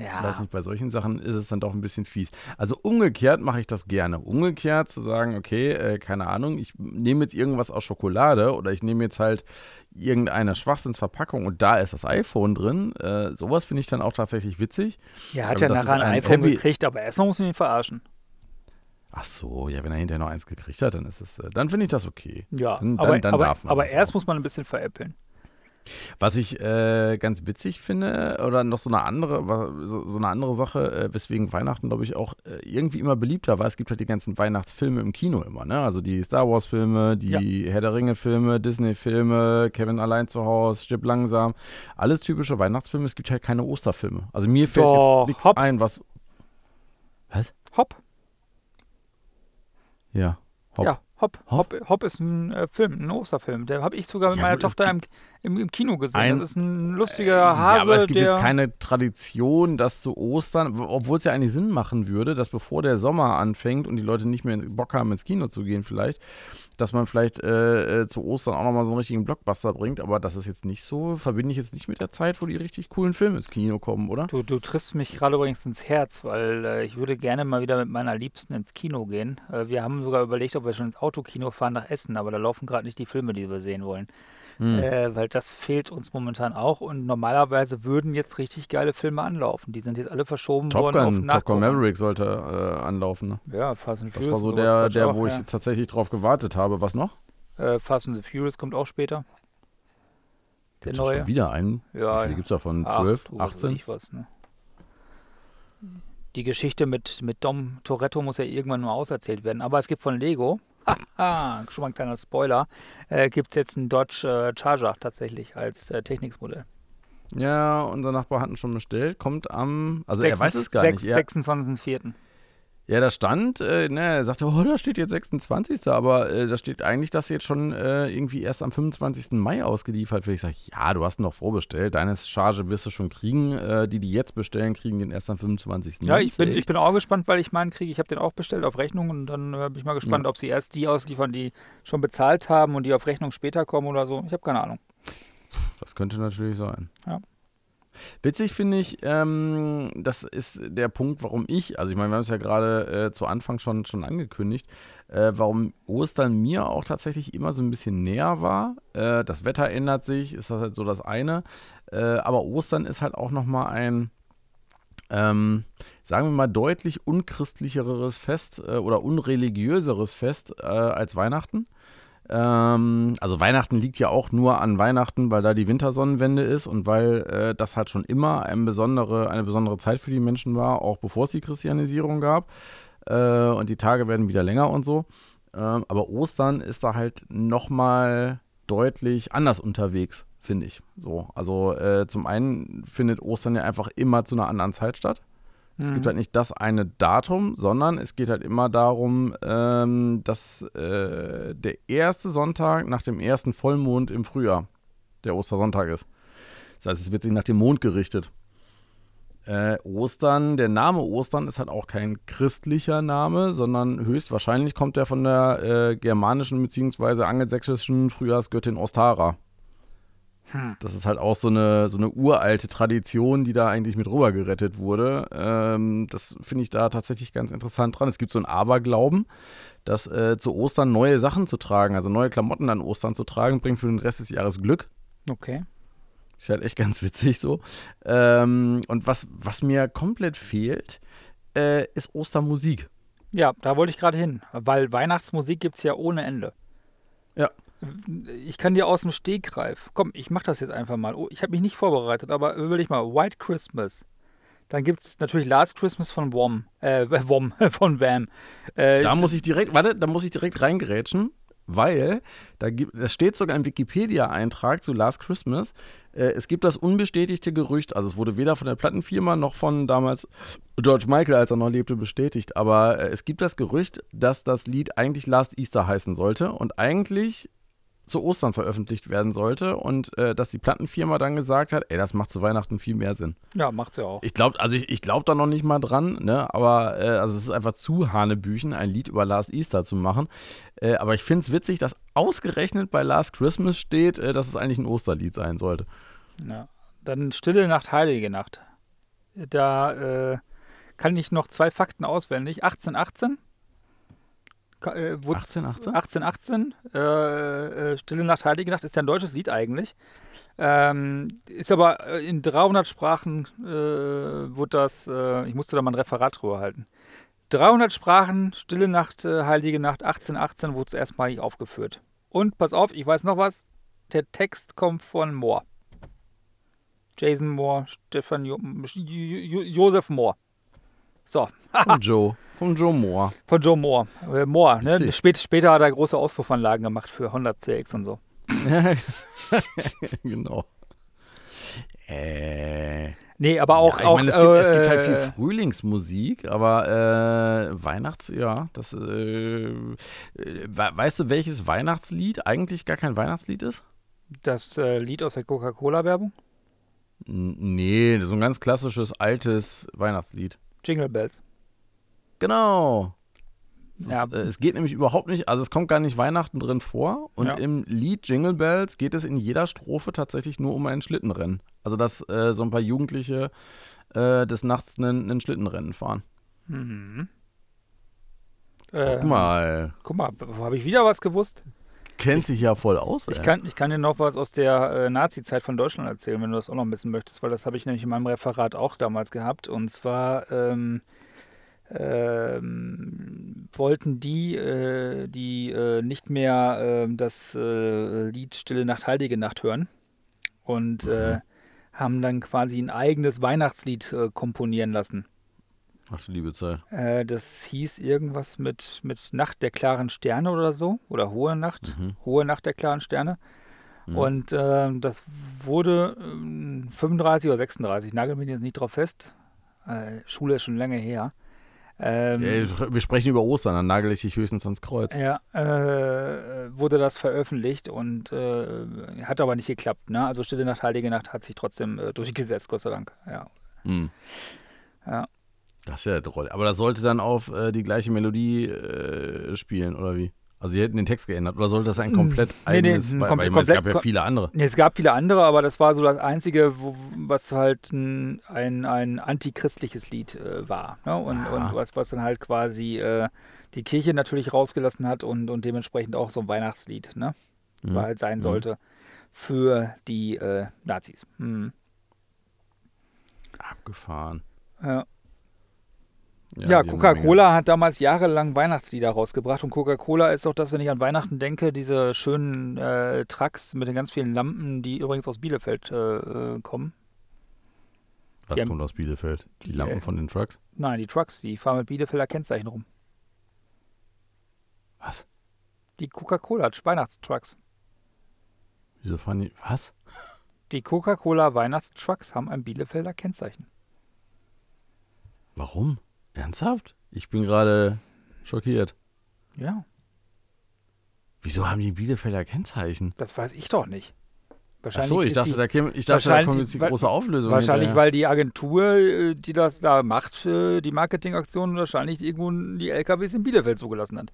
Ja. Ich weiß nicht, bei solchen Sachen ist es dann doch ein bisschen fies. Also umgekehrt mache ich das gerne. Umgekehrt zu sagen, okay, äh, keine Ahnung, ich nehme jetzt irgendwas aus Schokolade oder ich nehme jetzt halt irgendeine Schwachsinnsverpackung und da ist das iPhone drin. Äh, sowas finde ich dann auch tatsächlich witzig. Ja, hat also, ja nachher ein, ein iPhone Heavy gekriegt, aber erstmal muss man ihn verarschen. Ach so, ja, wenn er hinterher noch eins gekriegt hat, dann ist es, äh, dann finde ich das okay. Ja, dann, aber, dann, aber, darf man aber erst auch. muss man ein bisschen veräppeln. Was ich äh, ganz witzig finde, oder noch so eine andere, so, so eine andere Sache, äh, weswegen Weihnachten, glaube ich, auch äh, irgendwie immer beliebter war. Es gibt halt die ganzen Weihnachtsfilme im Kino immer, ne? Also die Star Wars-Filme, die ja. Herr der Ringe-Filme, Disney-Filme, Kevin allein zu Hause, Stirb langsam. Alles typische Weihnachtsfilme. Es gibt halt keine Osterfilme. Also mir fällt Doch, jetzt nichts ein, was. Was? Hopp. Ja. Hopp. Ja, Hopp. Hopp, Hopp ist ein äh, Film, ein Osterfilm. Der habe ich sogar mit ja, meiner Tochter im, im, im, Kino gesehen. Ein, das ist ein lustiger Hase. Ja, aber es gibt der, jetzt keine Tradition, dass zu Ostern, obwohl es ja eigentlich Sinn machen würde, dass bevor der Sommer anfängt und die Leute nicht mehr Bock haben, ins Kino zu gehen, vielleicht, dass man vielleicht äh, äh, zu Ostern auch nochmal so einen richtigen Blockbuster bringt. Aber das ist jetzt nicht so, verbinde ich jetzt nicht mit der Zeit, wo die richtig coolen Filme ins Kino kommen, oder? Du, du triffst mich gerade übrigens ins Herz, weil äh, ich würde gerne mal wieder mit meiner Liebsten ins Kino gehen. Äh, wir haben sogar überlegt, ob wir schon ins Autokino fahren nach Essen, aber da laufen gerade nicht die Filme, die wir sehen wollen. Hm. Äh, weil das fehlt uns momentan auch und normalerweise würden jetzt richtig geile Filme anlaufen. Die sind jetzt alle verschoben Top worden Gun, auf Top Gun Maverick sollte äh, anlaufen. Ne? Ja, Fast and Furious. Das war so der, der auch, wo ja. ich tatsächlich drauf gewartet habe. Was noch? Äh, Fast and the Furious kommt auch später. Der neue. Schon wieder einen? Ja. Wie viele gibt es davon? 12, 18? Ich was, ne? Die Geschichte mit, mit Dom Toretto muss ja irgendwann mal auserzählt werden. Aber es gibt von Lego schon mal ein kleiner Spoiler. Äh, Gibt es jetzt einen Dodge äh, Charger tatsächlich als äh, Techniksmodell. Ja, unser Nachbar hat ihn schon bestellt. Kommt am. Also 6, er weiß es gar 6, nicht. 26.04. Ja, da stand, äh, ne, er sagte, oh, da steht jetzt 26. Aber äh, da steht eigentlich, dass jetzt schon äh, irgendwie erst am 25. Mai ausgeliefert wird. Ich sage, ja, du hast ihn doch vorbestellt. Deine Charge wirst du schon kriegen. Äh, die, die jetzt bestellen, kriegen den erst am 25. Ja, ich bin, ich bin auch gespannt, weil ich meinen kriege. Ich habe den auch bestellt auf Rechnung und dann äh, bin ich mal gespannt, ja. ob sie erst die ausliefern, die schon bezahlt haben und die auf Rechnung später kommen oder so. Ich habe keine Ahnung. Das könnte natürlich sein. Ja. Witzig finde ich, ähm, das ist der Punkt, warum ich, also ich meine, wir haben es ja gerade äh, zu Anfang schon, schon angekündigt, äh, warum Ostern mir auch tatsächlich immer so ein bisschen näher war. Äh, das Wetter ändert sich, ist das halt so das eine. Äh, aber Ostern ist halt auch nochmal ein, ähm, sagen wir mal, deutlich unchristlicheres Fest äh, oder unreligiöseres Fest äh, als Weihnachten. Ähm, also Weihnachten liegt ja auch nur an Weihnachten, weil da die Wintersonnenwende ist und weil äh, das halt schon immer eine besondere, eine besondere Zeit für die Menschen war, auch bevor es die Christianisierung gab. Äh, und die Tage werden wieder länger und so. Ähm, aber Ostern ist da halt nochmal deutlich anders unterwegs, finde ich. So, also äh, zum einen findet Ostern ja einfach immer zu einer anderen Zeit statt. Es gibt mhm. halt nicht das eine Datum, sondern es geht halt immer darum, ähm, dass äh, der erste Sonntag nach dem ersten Vollmond im Frühjahr der Ostersonntag ist. Das heißt, es wird sich nach dem Mond gerichtet. Äh, Ostern, der Name Ostern ist halt auch kein christlicher Name, sondern höchstwahrscheinlich kommt er von der äh, germanischen bzw. angelsächsischen Frühjahrsgöttin Ostara. Hm. Das ist halt auch so eine, so eine uralte Tradition, die da eigentlich mit rüber gerettet wurde. Ähm, das finde ich da tatsächlich ganz interessant dran. Es gibt so einen Aberglauben, dass äh, zu Ostern neue Sachen zu tragen, also neue Klamotten an Ostern zu tragen, bringt für den Rest des Jahres Glück. Okay. Ist halt echt ganz witzig so. Ähm, und was, was mir komplett fehlt, äh, ist Ostermusik. Ja, da wollte ich gerade hin, weil Weihnachtsmusik gibt es ja ohne Ende. Ja. Ich kann dir aus dem Stegreif, komm, ich mach das jetzt einfach mal. Oh, ich habe mich nicht vorbereitet, aber überleg mal, White Christmas. Dann gibt es natürlich Last Christmas von Wom, äh, Wom, von Wham. Äh, Da muss ich direkt, warte, da muss ich direkt reingerätschen, weil da gibt, das steht sogar im Wikipedia-Eintrag zu Last Christmas. Äh, es gibt das unbestätigte Gerücht, also es wurde weder von der Plattenfirma noch von damals George Michael, als er noch lebte, bestätigt, aber äh, es gibt das Gerücht, dass das Lied eigentlich Last Easter heißen sollte und eigentlich zu Ostern veröffentlicht werden sollte und äh, dass die Plattenfirma dann gesagt hat, ey, das macht zu Weihnachten viel mehr Sinn. ja, macht's ja auch. Ich glaube, also ich, ich glaube da noch nicht mal dran, ne? Aber äh, also es ist einfach zu Hanebüchen, ein Lied über Last Easter zu machen. Äh, aber ich finde es witzig, dass ausgerechnet bei Last Christmas steht, äh, dass es eigentlich ein Osterlied sein sollte. Ja. Dann Stille Nacht, Heilige Nacht. Da äh, kann ich noch zwei Fakten auswendig. 1818. Ka- Äh, wurd's- 1818? 1818. Äh, äh, Stille Nacht, Heilige Nacht ist ja ein deutsches Lied eigentlich. Ähm, ist aber äh, in 300 Sprachen äh, wurde das, äh, ich musste da mal ein Referat drüber halten. 300 Sprachen, Stille Nacht, äh, Heilige Nacht, 1818 wurde es erstmalig aufgeführt. Und pass auf, ich weiß noch was, der Text kommt von Moore. Jason Moore, Stefan Jo- Jo- Joseph Moore. So, Von Joe. Von Joe Moore. von Joe Moore. Äh, Moore, ne? Spät, später hat er große Auspuffanlagen gemacht für Honda CX und so. genau. Äh. Nee, aber auch. ja, auch meine, es, gibt, es gibt halt äh, viel Frühlingsmusik, aber äh, Weihnachts, ja, das, äh, äh, we- weißt du, welches Weihnachtslied eigentlich gar kein Weihnachtslied ist? Das äh, Lied aus der Coca-Cola-Werbung. Nee, so ein ganz klassisches, altes Weihnachtslied. Jingle Bells. Genau. Es, Ja. ist, äh, es geht nämlich überhaupt nicht, also es kommt gar nicht Weihnachten drin vor und Ja. im Lied Jingle Bells geht es in jeder Strophe tatsächlich nur um ein Schlittenrennen. Also dass äh, so ein paar Jugendliche äh, des Nachts einen, einen Schlittenrennen fahren. Mhm. Guck Ähm, mal, Guck mal, habe ich wieder was gewusst? Kennt sich ja voll aus. Ich ey. kann, ich kann dir noch was aus der äh, Nazi-Zeit von Deutschland erzählen, wenn du das auch noch wissen möchtest, weil das habe ich nämlich in meinem Referat auch damals gehabt. Und zwar ähm, ähm, wollten die, äh, die äh, nicht mehr ähm, das äh, Lied Stille Nacht, Heilige Nacht hören und äh, haben dann quasi ein eigenes Weihnachtslied äh, komponieren lassen. Ach du liebe Zeit. Äh, das hieß irgendwas mit, mit Nacht der klaren Sterne oder so. Oder Hohe Nacht. Mhm. Hohe Nacht der klaren Sterne. Mhm. Und ähm, das wurde ähm, 35 oder 36, nagel mich jetzt nicht drauf fest. Äh, Schule ist schon lange her. Ähm, Ey, wir sprechen über Ostern, dann nagel ich dich höchstens ans Kreuz. ja, äh, wurde das veröffentlicht und äh, hat aber nicht geklappt. Ne? Also Stille Nacht, Heilige Nacht hat sich trotzdem äh, durchgesetzt, Gott sei Dank. Ja. Hm. Ja. Das ist ja toll. Aber das sollte dann auf äh, die gleiche Melodie äh, spielen, oder wie? Also sie hätten den Text geändert. Oder sollte das ein komplett Nee, nee, eigenes, ein weil, kom- weil meine, es komplett- gab ja viele andere. Nee, Es gab viele andere, aber das war so das Einzige, wo, was halt ein, ein, ein antichristliches Lied äh, war. Ne? Und, Ja. und was, was dann halt quasi äh, die Kirche natürlich rausgelassen hat und, und dementsprechend auch so ein Weihnachtslied, ne? Mhm. War halt sein Mhm. sollte für die äh, Nazis. Mhm. Abgefahren. Ja, Ja, ja Coca-Cola hat damals jahrelang Weihnachtslieder rausgebracht und Coca-Cola ist auch das, wenn ich an Weihnachten denke, diese schönen äh, Trucks mit den ganz vielen Lampen, die übrigens aus Bielefeld äh, äh, kommen. Was die kommt aus Bielefeld? Die die, Lampen äh, von den Trucks? Nein, die Trucks, die fahren mit Bielefelder Kennzeichen rum. Was? Die Coca-Cola Weihnachtstrucks. Wieso fahren die. Was? Die Coca-Cola Weihnachtstrucks haben ein Bielefelder Kennzeichen. Warum? Ernsthaft? Ich bin gerade schockiert. Ja, Wieso haben die Bielefelder Kennzeichen? das weiß ich doch nicht. Ach Wahrscheinlich so, ich dachte, die, da, käme, ich dachte, da kommt jetzt die wa- große Auflösung. wahrscheinlich, hinterher. weil die Agentur, äh, die das da macht, die Marketingaktion, wahrscheinlich irgendwo die LKWs in Bielefeld zugelassen hat.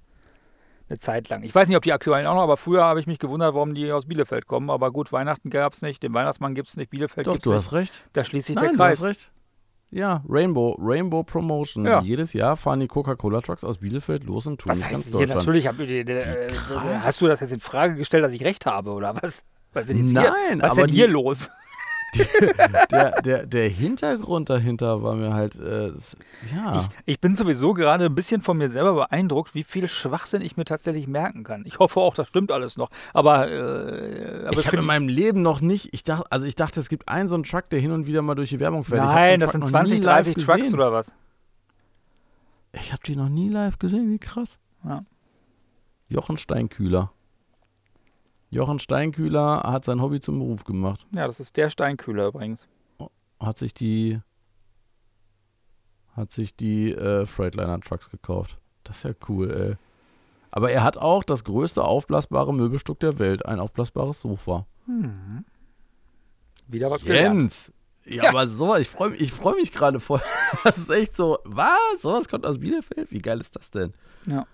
Eine Zeit lang. Ich weiß nicht, ob die aktuellen auch noch, aber früher habe ich mich gewundert, warum die aus Bielefeld kommen. Aber gut, Weihnachten gab es nicht, den Weihnachtsmann gibt es nicht, Bielefeld Doch, gibt du es hast nicht. recht. Da schließt sich Nein, der du Kreis. hast recht. Ja, Rainbow, Rainbow Promotion. Ja. Jedes Jahr fahren die Coca-Cola Trucks aus Bielefeld los und tun Was durch ganz heißt hier? Natürlich hab, äh, krass. hast du das jetzt in Frage gestellt, dass ich recht habe, oder was? Was ist denn jetzt Nein, hier? Was ist denn hier die- los? Der, der, der Hintergrund dahinter war mir halt, äh, das, ja. Ich, ich bin sowieso gerade ein bisschen von mir selber beeindruckt, wie viel Schwachsinn ich mir tatsächlich merken kann. Ich hoffe auch, das stimmt alles noch. Aber, äh, aber ich habe in meinem Leben noch nicht, ich dachte, also ich dachte, es gibt einen so einen Truck, der hin und wieder mal durch die Werbung fährt. Nein, das sind 20, 30 Trucks gesehen. oder was? Ich habe die noch nie live gesehen, wie krass. Ja. Jochen Steinkühler. Jochen Steinkühler hat sein Hobby zum Beruf gemacht. Ja, das ist der Steinkühler übrigens. Hat sich die hat sich die äh, Freightliner Trucks gekauft. Das ist ja cool, ey. Aber er hat auch das größte aufblasbare Möbelstück der Welt, ein aufblasbares Sofa. Hm. Wieder was Jens. Ja, ja, aber so, ich freue ich freu mich gerade voll. Das ist echt so, was? Sowas kommt aus Bielefeld? Wie geil ist das denn? Ja.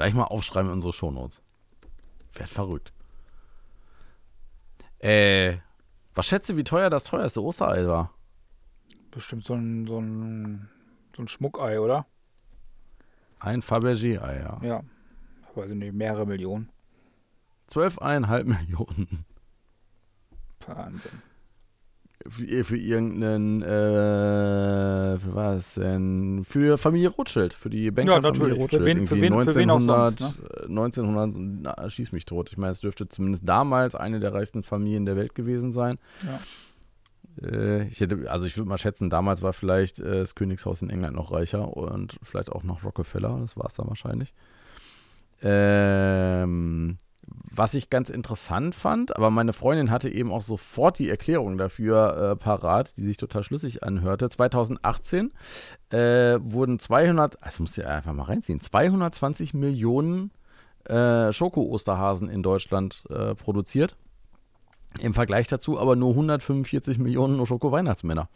Gleich mal aufschreiben in unsere Shownotes. Werd verrückt. Äh, was schätzt du, wie teuer das teuerste Osterei war? Bestimmt so ein, so ein, so ein Schmuckei, oder? Ein Fabergé-Ei, ja. Ja, aber nicht mehrere Millionen. Zwölfeinhalb Millionen. Wahnsinn für, für irgendeinen, äh, für was denn? Für Familie Rothschild, für die Banker ja, Familie Rothschild. Für wen, für wen, 1900, für wen auch sonst, ne? 1900, na, schieß mich tot. Ich meine, es dürfte zumindest damals eine der reichsten Familien der Welt gewesen sein. Ja. Äh, ich hätte, also ich würde mal schätzen, damals war vielleicht äh, das Königshaus in England noch reicher und vielleicht auch noch Rockefeller, das war es dann wahrscheinlich. Ähm, was ich ganz interessant fand, aber meine Freundin hatte eben auch sofort die Erklärung dafür äh, parat, die sich total schlüssig anhörte. 2018 äh, wurden 200, das muss ja einfach mal reinziehen, 220 Millionen äh, Schoko-Osterhasen in Deutschland äh, produziert. Im Vergleich dazu aber nur 145 Millionen Schoko-Weihnachtsmänner.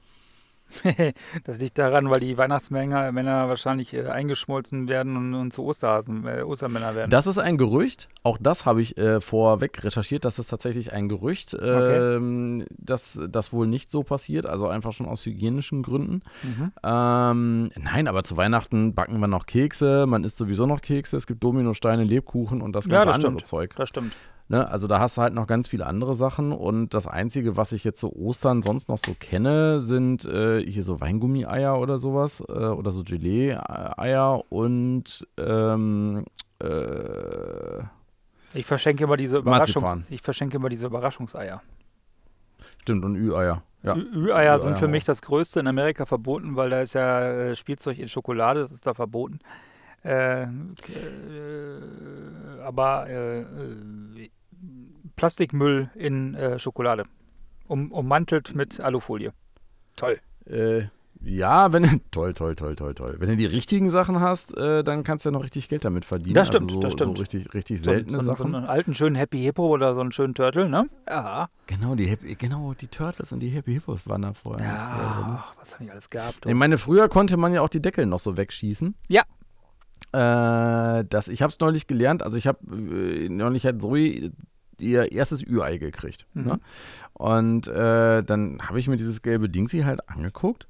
das liegt daran, weil die Weihnachtsmänner Männer wahrscheinlich äh, eingeschmolzen werden und, und, zu Osterhasen, äh, Ostermänner werden. Das ist ein Gerücht. Auch das habe ich äh, vorweg recherchiert. Das ist tatsächlich ein Gerücht, okay. ähm, dass das wohl nicht so passiert. Also einfach schon aus hygienischen Gründen. Mhm. Ähm, nein, aber zu Weihnachten backen wir noch Kekse. Man isst sowieso noch Kekse. Es gibt Dominosteine, Lebkuchen und das ganze ja, das andere stimmt. Zeug. Das stimmt. Ne, also da hast du halt noch ganz viele andere Sachen und das Einzige, was ich jetzt so Ostern sonst noch so kenne, sind äh, hier so Weingummi-Eier oder sowas äh, oder so Gelee-Eier und ähm, äh, ich verschenke immer diese Überraschungs ich verschenke immer diese Überraschungseier. Stimmt und Ü-Eier. Ja. Ü-Eier sind für mich das Größte in Amerika verboten, weil da ist ja äh, Spielzeug in Schokolade, das ist da verboten. Äh, äh, aber äh, äh, Plastikmüll in äh, Schokolade. Um, ummantelt mit Alufolie. Toll. Äh, ja, wenn toll, toll, toll, toll, toll. Wenn du die richtigen Sachen hast, äh, dann kannst du ja noch richtig Geld damit verdienen. Das stimmt, also so, das stimmt. So richtig, richtig seltene so, so, Sachen. So einen alten schönen Happy Hippo oder so einen schönen Turtle, ne? Ja. Genau, die Happy, genau, die Turtles und die Happy Hippos waren da vorher. Ja, ach, was haben die alles gehabt? Ich meine, früher konnte man ja auch die Deckel noch so wegschießen. Ja, äh, das, ich habe es neulich gelernt, also ich habe äh, neulich hat Zoe ihr erstes Ü-Ei gekriegt. Mhm. Ne? Und äh, dann habe ich mir dieses gelbe Dingsi halt angeguckt.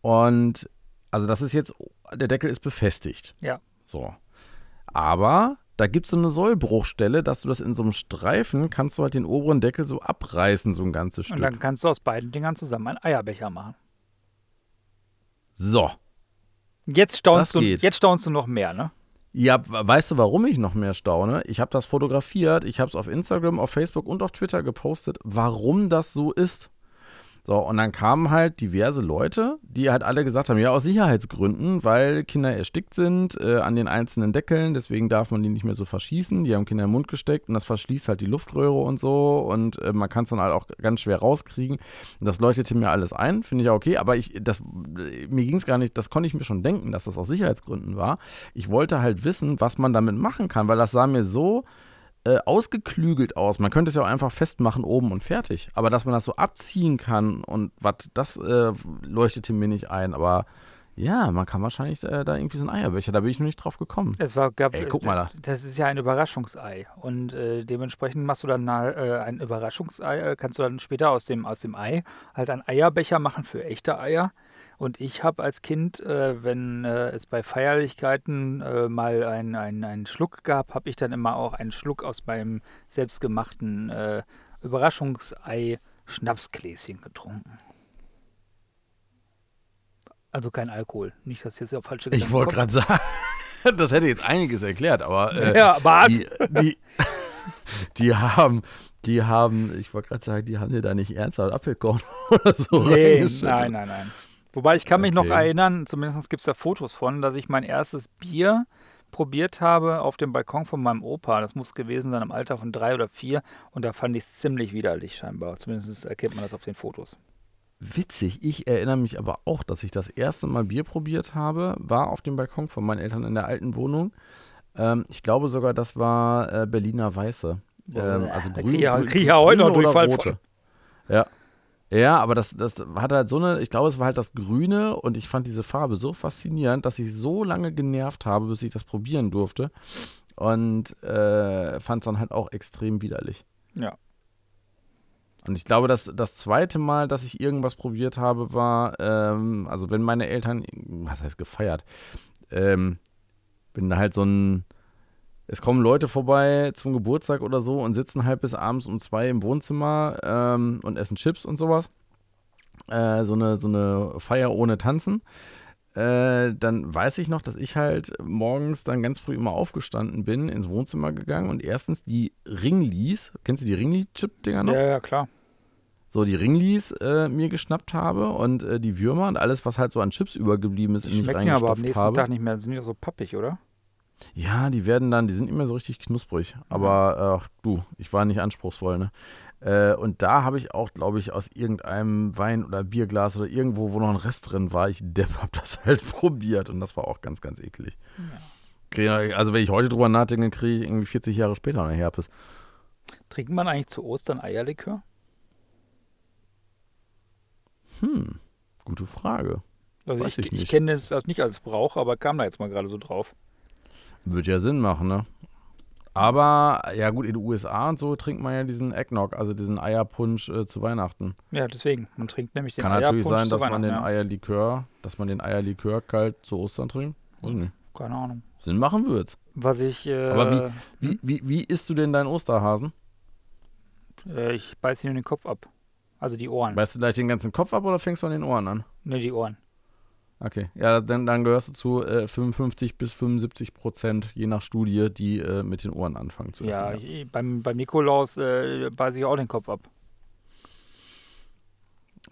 Und also das ist jetzt, der Deckel ist befestigt. Ja. So. Aber da gibt es so eine Sollbruchstelle, dass du das in so einem Streifen kannst du halt den oberen Deckel so abreißen, so ein ganzes Stück. Und dann kannst du aus beiden Dingern zusammen einen Eierbecher machen. So. Jetzt staunst, du, jetzt staunst du noch mehr, ne? Ja, weißt du, warum ich noch mehr staune? Ich habe das fotografiert, ich habe es auf Instagram, auf Facebook und auf Twitter gepostet, warum das so ist. So, und dann kamen halt diverse Leute, die halt alle gesagt haben, ja, aus Sicherheitsgründen, weil Kinder erstickt sind äh, an den einzelnen Deckeln, deswegen darf man die nicht mehr so verschießen. Die haben Kinder im Mund gesteckt und das verschließt halt die Luftröhre und so und äh, man kann es dann halt auch ganz schwer rauskriegen. Das leuchtete mir alles ein, finde ich ja okay, aber ich, das, mir ging es gar nicht, das konnte ich mir schon denken, dass das aus Sicherheitsgründen war. Ich wollte halt wissen, was man damit machen kann, weil das sah mir so äh, ausgeklügelt aus. Man könnte es ja auch einfach festmachen oben und fertig. Aber dass man das so abziehen kann und was, das äh, leuchtete mir nicht ein. Aber ja, man kann wahrscheinlich äh, da irgendwie so ein Eierbecher, da bin ich noch nicht drauf gekommen. Es war, gab, Ey, guck mal da. Das ist ja ein Überraschungsei. Und äh, dementsprechend machst du dann äh, ein Überraschungsei, äh, kannst du dann später aus dem, aus dem Ei halt einen Eierbecher machen für echte Eier. Und ich habe als Kind, äh, wenn äh, es bei Feierlichkeiten äh, mal einen ein Schluck gab, habe ich dann immer auch einen Schluck aus meinem selbstgemachten äh, Überraschungsei-Schnapsgläschen getrunken. Also kein Alkohol. Nicht, dass jetzt auf falsche Gedanken Ich wollte gerade sagen, das hätte jetzt einiges erklärt, aber. Äh, ja, was? Die, die, die, haben, die haben, ich wollte gerade sagen, die haben dir da nicht ernsthaft Apfelkorn oder so Nee, nein, nein, nein. Wobei ich kann mich okay. noch erinnern, zumindest gibt es da Fotos von, dass ich mein erstes Bier probiert habe auf dem Balkon von meinem Opa. Das muss gewesen sein im Alter von drei oder vier. Und da fand ich es ziemlich widerlich scheinbar. Zumindest erkennt man das auf den Fotos. Witzig, ich erinnere mich aber auch, dass ich das erste Mal Bier probiert habe, war auf dem Balkon von meinen Eltern in der alten Wohnung. Ähm, ich glaube sogar, das war äh, Berliner Weiße. Ähm, also grün, krieg ja, krieg ja heute noch Durchfall rote. Ja. Ja, aber das, das hat halt so eine, ich glaube, es war halt das Grüne und ich fand diese Farbe so faszinierend, dass ich so lange genervt habe, bis ich das probieren durfte. Und äh, fand es dann halt auch extrem widerlich. Ja. Und ich glaube, dass das zweite Mal, dass ich irgendwas probiert habe, war, ähm, also wenn meine Eltern, was heißt gefeiert, ähm, wenn da halt so ein, es kommen Leute vorbei zum Geburtstag oder so und sitzen halt bis abends um zwei im Wohnzimmer ähm, und essen Chips und sowas. Äh, so, eine, so eine Feier ohne Tanzen. Äh, dann weiß ich noch, dass ich halt morgens dann ganz früh immer aufgestanden bin, ins Wohnzimmer gegangen und erstens die Ringlis, kennst du die Ringli-Chip-Dinger noch? Ja, ja, klar so die Ringlis äh, mir geschnappt habe und äh, die Würmer und alles, was halt so an Chips übergeblieben ist, die in mich reingestopft aber am nächsten habe. Tag nicht mehr, sind die so pappig, oder? Ja, die werden dann, die sind immer so richtig knusprig. Aber ach, du, ich war nicht anspruchsvoll, ne? Äh, und da habe ich auch, glaube ich, aus irgendeinem Wein- oder Bierglas oder irgendwo, wo noch ein Rest drin war, ich Depp, habe das halt probiert und das war auch ganz, ganz eklig. Ja. Also wenn ich heute drüber nachdenke, kriege ich irgendwie 40 Jahre später eine Herpes. Trinkt man eigentlich zu Ostern Eierlikör? Hm, gute Frage. Also Weiß ich, ich, ich kenne das nicht als Brauch, aber kam da jetzt mal gerade so drauf. Würde ja Sinn machen, ne? Aber, ja gut, in den USA und so trinkt man ja diesen Eggnog, also diesen Eierpunsch äh, zu Weihnachten. Ja, deswegen. Man trinkt nämlich den Kann Eierpunsch natürlich sein, dass man den ja. Eierlikör, dass man den Eierlikör kalt zu Ostern trinkt. Weiß nicht. Keine Ahnung. Sinn machen wird's. Was ich. Äh, Aber wie, wie, hm? wie, wie isst du denn deinen Osterhasen? Äh, ich beiß ihn in den Kopf ab. Also die Ohren. Weißt du gleich den ganzen Kopf ab oder fängst du an den Ohren an? Ne, die Ohren. Okay, ja, dann, dann gehörst du zu äh, 55 bis 75 Prozent, je nach Studie, die äh, mit den Ohren anfangen zu essen. Ja, ja. Ich, beim, beim Nikolaus äh, beiße ich auch den Kopf ab.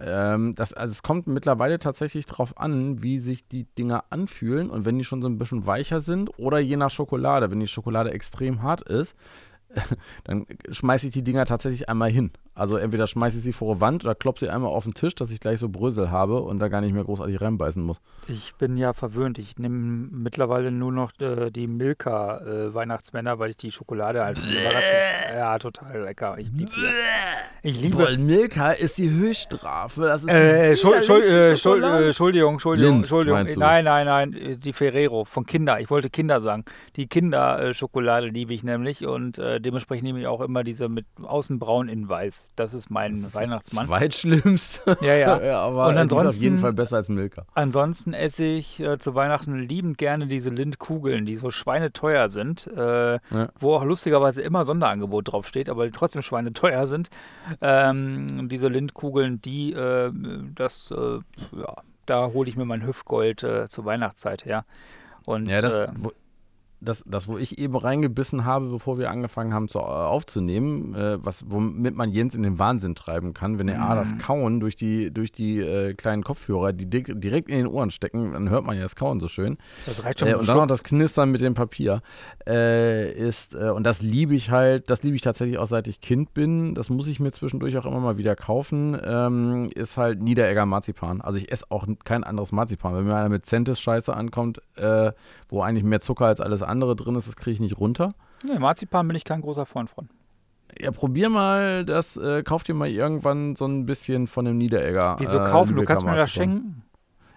Ähm, das, also es kommt mittlerweile tatsächlich darauf an, wie sich die Dinger anfühlen und wenn die schon so ein bisschen weicher sind oder je nach Schokolade, wenn die Schokolade extrem hart ist, dann schmeiße ich die Dinger tatsächlich einmal hin. Also entweder schmeiße ich sie vor die Wand oder klopfe sie einmal auf den Tisch, dass ich gleich so Brösel habe und da gar nicht mehr großartig reinbeißen muss. Ich bin ja verwöhnt. Ich nehme mittlerweile nur noch äh, die Milka äh, Weihnachtsmänner, weil ich die Schokolade als Überraschung. Ja, total lecker. Ich liebe sie. Ich liebe. Boah, Milka ist die Höchststrafe. Das ist äh, Schuld, Schuld, äh, Schuld, äh, Entschuldigung, Entschuldigung, Lind, Entschuldigung. Nein, nein, nein. Die Ferrero von Kinder. Ich wollte Kinder sagen. Die Kinderschokolade liebe ich nämlich und äh, dementsprechend nehme ich auch immer diese mit außen braun in weiß. Das ist mein das ist Weihnachtsmann. Zweitschlimmste. Ja, ja. ja aber und ansonsten, ist auf jeden Fall besser als Milka. Ansonsten esse ich äh, zu Weihnachten liebend gerne diese Lindkugeln, die so schweineteuer sind, äh, ja. wo auch lustigerweise immer Sonderangebot draufsteht, aber trotzdem schweineteuer sind. Ähm, diese Lindkugeln, die, äh, das, äh, ja, da hole ich mir mein Hüftgold äh, zur Weihnachtszeit her. Und, ja, das, äh, das, das, wo ich eben reingebissen habe, bevor wir angefangen haben zu, äh, aufzunehmen, äh, was, womit man Jens in den Wahnsinn treiben kann, wenn er mhm. A, das Kauen durch die, durch die äh, kleinen Kopfhörer, die direkt in den Ohren stecken, dann hört man ja das Kauen so schön. Das reicht schon. Äh, und dann noch das Knistern mit dem Papier. Äh, ist, äh, und das liebe ich halt, das liebe ich tatsächlich auch seit ich Kind bin. Das muss ich mir zwischendurch auch immer mal wieder kaufen. Ähm, ist halt Niederegger Marzipan. Also ich esse auch kein anderes Marzipan. Wenn mir einer mit Centis Scheiße ankommt, wo eigentlich mehr Zucker als alles andere andere drin ist, das kriege ich nicht runter. Nee, Marzipan bin ich kein großer Freund von. Ja, probier mal das, äh, kauf dir mal irgendwann so ein bisschen von dem Niederegger. Wieso äh, kaufen? Du kannst mir das schenken.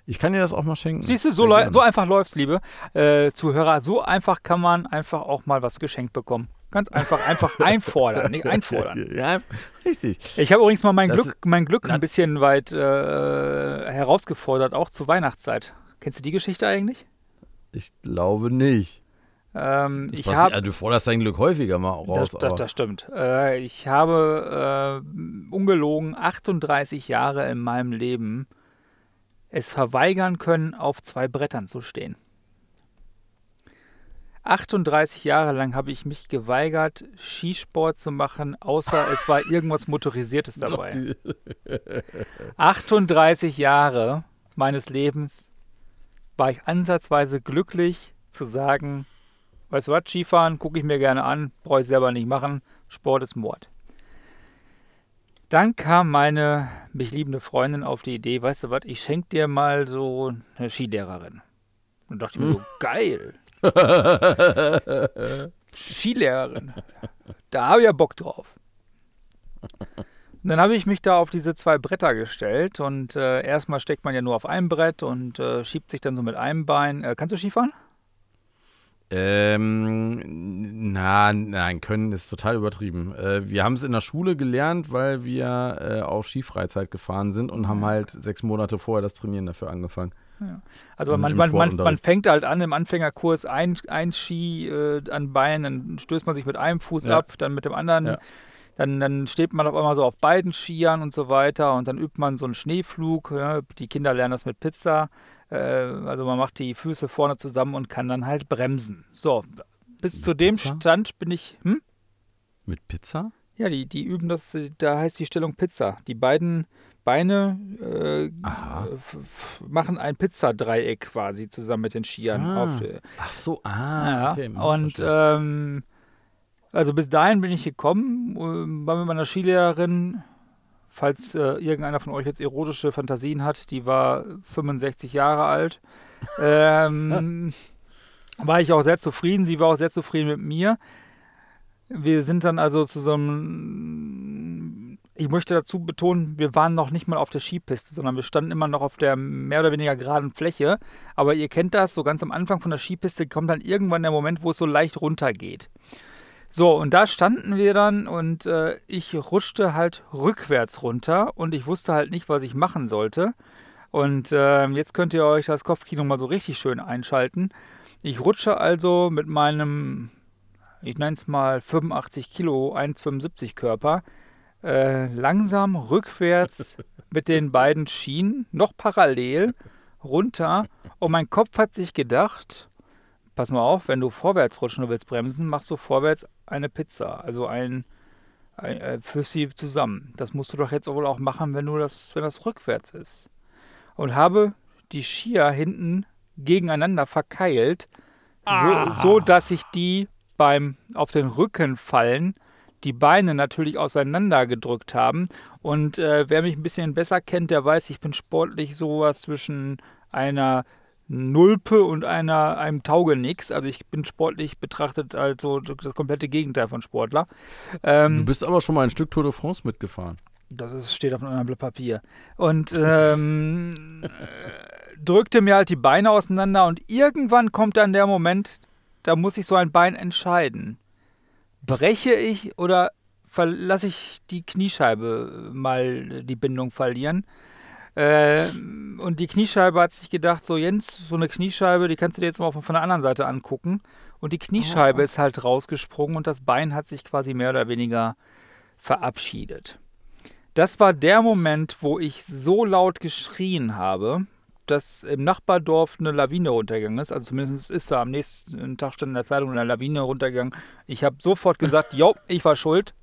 Ich kann dir das auch mal schenken. Siehst du, so, so einfach läuft's, liebe äh, Zuhörer. So einfach kann man einfach auch mal was geschenkt bekommen. Ganz einfach, einfach einfordern, nicht einfordern. Ja, richtig. Ich habe übrigens mal mein Das Glück, mein Glück ein bisschen weit äh, herausgefordert, auch zur Weihnachtszeit. Kennst du die Geschichte eigentlich? Ich glaube nicht. Ähm, ich habe ja, du forderst dein Glück häufiger mal raus. Das, das, das stimmt. Äh, ich habe äh, ungelogen 38 Jahre in meinem Leben es verweigern können, auf zwei Brettern zu stehen. 38 Jahre lang habe ich mich geweigert, Skisport zu machen, außer es war irgendwas Motorisiertes dabei. 38 Jahre meines Lebens war ich ansatzweise glücklich zu sagen, weißt du was, Skifahren gucke ich mir gerne an, brauche ich selber nicht machen, Sport ist Mord. Dann kam meine mich liebende Freundin auf die Idee, weißt du was, ich schenke dir mal so eine Skilehrerin. Und dachte ich mir so, geil, Skilehrerin, da habe ich ja Bock drauf. Und dann habe ich mich da auf diese zwei Bretter gestellt und äh, erstmal steckt man ja nur auf einem Brett und äh, schiebt sich dann so mit einem Bein. Äh, kannst du Skifahren? Ähm, na, nein, können ist total übertrieben. Äh, wir haben es in der Schule gelernt, weil wir äh, auf Skifreizeit gefahren sind und haben halt sechs Monate vorher das Trainieren dafür angefangen. Also Im- man, im man, man, man fängt halt an im Anfängerkurs ein, ein Ski äh, an Bein, dann stößt man sich mit einem Fuß Ja. ab, dann mit dem anderen. Ja. Dann, dann steht man auf einmal so auf beiden Skiern und so weiter und dann übt man so einen Schneeflug. Ja. Die Kinder lernen das mit Pizza. Äh, also man macht die Füße vorne zusammen und kann dann halt bremsen. So, bis zu dem Pizza? Stand bin ich. Hm? Mit Pizza? Ja, die, die üben das, äh, da heißt die Stellung Pizza. Die beiden Beine äh, machen ein Pizzadreieck quasi zusammen mit den Skiern. Ah. Auf, der- Ach so, ah, ja, okay. hm, und ähm, also bis dahin bin ich gekommen, ähm, war mit meiner Skilehrerin, falls äh, irgendeiner von euch jetzt erotische Fantasien hat, die war 65 Jahre alt. Ähm, war ich auch sehr zufrieden, sie war auch sehr zufrieden mit mir. Wir sind dann also zu so einem, ich möchte dazu betonen, wir waren noch nicht mal auf der Skipiste, sondern wir standen immer noch auf der mehr oder weniger geraden Fläche. Aber ihr kennt das, so ganz am Anfang von der Skipiste kommt dann irgendwann der Moment, wo es so leicht runtergeht. So, und da standen wir dann und äh, ich rutschte halt rückwärts runter und ich wusste halt nicht, was ich machen sollte. Und ähm, jetzt könnt ihr euch das Kopfkino mal so richtig schön einschalten. Ich rutsche also mit meinem, ich nenne es mal 85 Kilo, 1,75 Körper, äh, langsam rückwärts mit den beiden Schienen, noch parallel, runter. Und mein Kopf hat sich gedacht, pass mal auf, wenn du vorwärts rutschen und willst bremsen, machst du vorwärts eine Pizza. Also ein, ein äh, für sie zusammen. Das musst du doch jetzt wohl auch machen, wenn du das, wenn das rückwärts ist. Und habe die Skier hinten gegeneinander verkeilt, so, so dass sich die beim auf den Rücken fallen die Beine natürlich auseinander gedrückt haben. Und äh, wer mich ein bisschen besser kennt, der weiß, ich bin sportlich sowas zwischen einer Nulpe und einer, einem Taugenix. Also ich bin sportlich betrachtet also das komplette Gegenteil von Sportler. Ähm, du bist aber schon mal ein Stück Tour de France mitgefahren. das ist, steht auf einem anderen Blatt Papier. Und ähm, äh, drückte mir halt die Beine auseinander und irgendwann kommt dann der Moment, da muss ich so ein Bein entscheiden. Breche ich oder lasse ich die Kniescheibe mal die Bindung verlieren? Äh, und die Kniescheibe hat sich gedacht, so Jens, so eine Kniescheibe, die kannst du dir jetzt mal von der anderen Seite angucken. Und die Kniescheibe Oh. ist halt rausgesprungen und das Bein hat sich quasi mehr oder weniger verabschiedet. Das war der Moment, wo ich so laut geschrien habe, dass im Nachbardorf eine Lawine runtergegangen ist. Also zumindest ist da am nächsten Tag stand in der Zeitung eine Lawine runtergegangen. Ich habe sofort gesagt, jo, ich war schuld.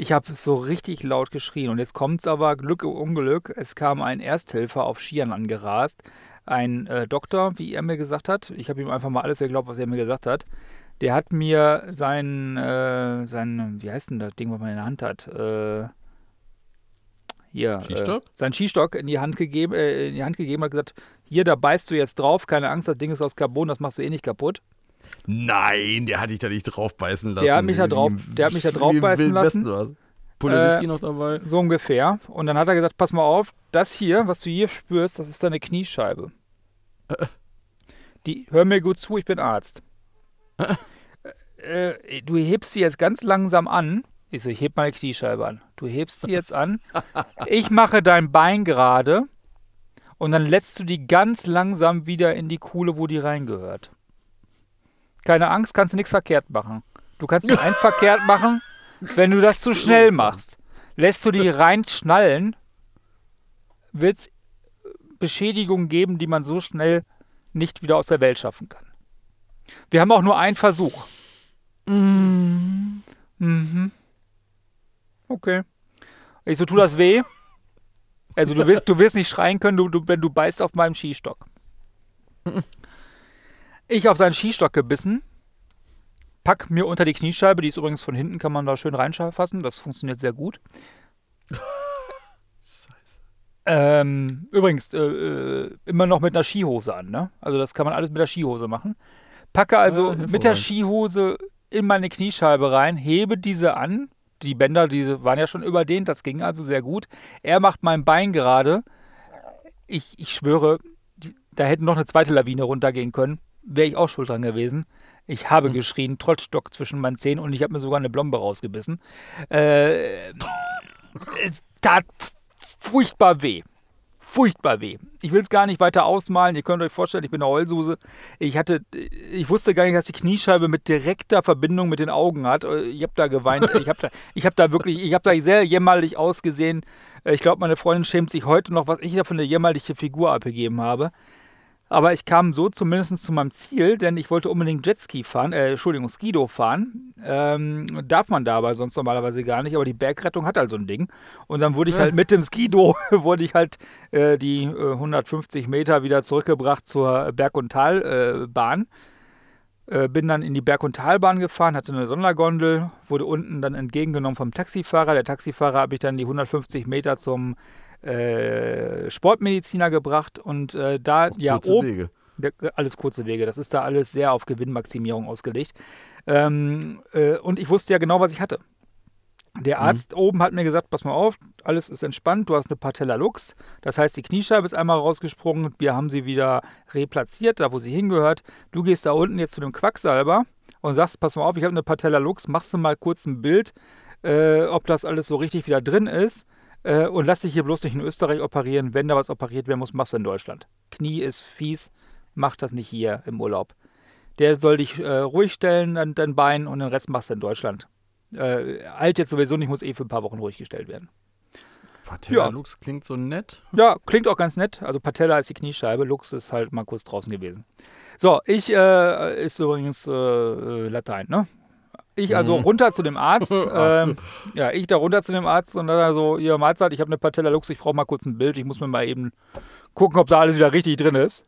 Ich habe so richtig laut geschrien. Und jetzt kommt es aber, Glück und Unglück, es kam ein Ersthelfer auf Skiern angerast. Ein äh, Doktor, wie er mir gesagt hat. Ich habe ihm einfach mal alles geglaubt, was er mir gesagt hat. Der hat mir sein, äh, sein, wie heißt denn das Ding, was man in der Hand hat? Äh, hier, Skistock? Äh, sein Skistock in die Hand gegeben, äh, in die Hand gegeben, hat gesagt, hier, da beißt du jetzt drauf, keine Angst, das Ding ist aus Carbon, das machst du eh nicht kaputt. Nein, der hat dich da nicht draufbeißen lassen. Der hat mich da drauf- der hat mich da draufbeißen lassen. Pulle Äh, noch dabei. So ungefähr. Und dann hat er gesagt, pass mal auf, das hier, was du hier spürst, das ist deine Kniescheibe. Äh. Die, hör mir gut zu, ich bin Arzt. Äh, äh, du hebst sie jetzt ganz langsam an. Ich so, ich heb meine Kniescheibe an. Du hebst sie jetzt an. Ich mache dein Bein gerade und dann lässt du die ganz langsam wieder in die Kuhle, wo die reingehört. Keine Angst, kannst du nichts verkehrt machen. Du kannst nur eins verkehrt machen, wenn du das zu schnell machst. Lässt du die reinschnallen, wird es Beschädigungen geben, die man so schnell nicht wieder aus der Welt schaffen kann. Wir haben auch nur einen Versuch. Mhm. Mhm. Okay. Ich so, tu das weh? Also du wirst, du wirst nicht schreien können, du, du, wenn du beißt auf meinem Skistock. Ich auf seinen Skistock gebissen, pack mir unter die Kniescheibe, die ist übrigens von hinten, kann man da schön reinfassen, das funktioniert sehr gut. Ähm, übrigens, äh, äh, immer noch mit einer Skihose an, ne? Also das kann man alles mit der Skihose machen. Packe also ja, mit der Skihose in meine Kniescheibe rein, hebe diese an. Die Bänder, diese waren ja schon überdehnt, das ging also sehr gut. Er macht mein Bein gerade. Ich, ich schwöre, da hätte noch eine zweite Lawine runtergehen können. Wäre ich auch schuld dran gewesen. Ich habe mhm. geschrien, Trotzstock zwischen meinen Zähnen und ich habe mir sogar eine Blombe rausgebissen. Äh, es tat furchtbar weh. Furchtbar weh. Ich will es gar nicht weiter ausmalen. Ihr könnt euch vorstellen, ich bin eine Heulsuse. Ich hatte, ich wusste gar nicht, dass die Kniescheibe mit direkter Verbindung mit den Augen hat. Ich habe da geweint. Ich habe da, ich habe da wirklich, ich habe da sehr jämmerlich ausgesehen. Ich glaube, meine Freundin schämt sich heute noch, was ich da für eine jämmerliche Figur abgegeben habe. Aber ich kam so zumindest zu meinem Ziel, denn ich wollte unbedingt Jetski fahren, äh, Entschuldigung, Skido fahren. Ähm, darf man da aber sonst normalerweise gar nicht, aber die Bergrettung hat halt so ein Ding. Und dann wurde ich halt mit dem Skido, wurde ich halt äh, die äh, 150 Meter wieder zurückgebracht zur Berg- und Talbahn. Äh, bin dann in die Berg- und Talbahn gefahren, hatte eine Sondergondel, wurde unten dann entgegengenommen vom Taxifahrer. Der Taxifahrer habe ich dann die 150 Meter zum äh, Sportmediziner gebracht und äh, da Auch ja kurze oben. Wege. Alles kurze Wege. Das ist da alles sehr auf Gewinnmaximierung ausgelegt. Ähm, äh, und ich wusste ja genau, was ich hatte. Der mhm. Arzt mhm. oben hat mir gesagt: Pass mal auf, alles ist entspannt, du hast eine Patella Lux. Das heißt, die Kniescheibe ist einmal rausgesprungen. Wir haben sie wieder replatziert, da wo sie hingehört. Du gehst da unten jetzt zu dem Quacksalber und sagst: Pass mal auf, ich habe eine Patella Lux. Machst du mal kurz ein Bild, äh, ob das alles so richtig wieder drin ist. Äh, und lass dich hier bloß nicht in Österreich operieren. Wenn da was operiert werden muss, machst du in Deutschland. Knie ist fies, mach das nicht hier im Urlaub. Der soll dich äh, ruhig stellen an dein Bein und den Rest machst du in Deutschland. Äh, alt jetzt sowieso nicht, muss eh für ein paar Wochen ruhig gestellt werden. Patella ja. Lux klingt so nett. Ja, klingt auch ganz nett. Also Patella ist die Kniescheibe, Lux ist halt mal kurz draußen gewesen. So, ich äh, ist übrigens äh, äh Latein, ne? Ich also mhm. runter zu dem Arzt. ähm, ja, ich da runter zu dem Arzt und dann so, ihr Mahlzeit, ich habe eine Patella Lux, ich brauche mal kurz ein Bild. Ich muss mir mal eben gucken, ob da alles wieder richtig drin ist.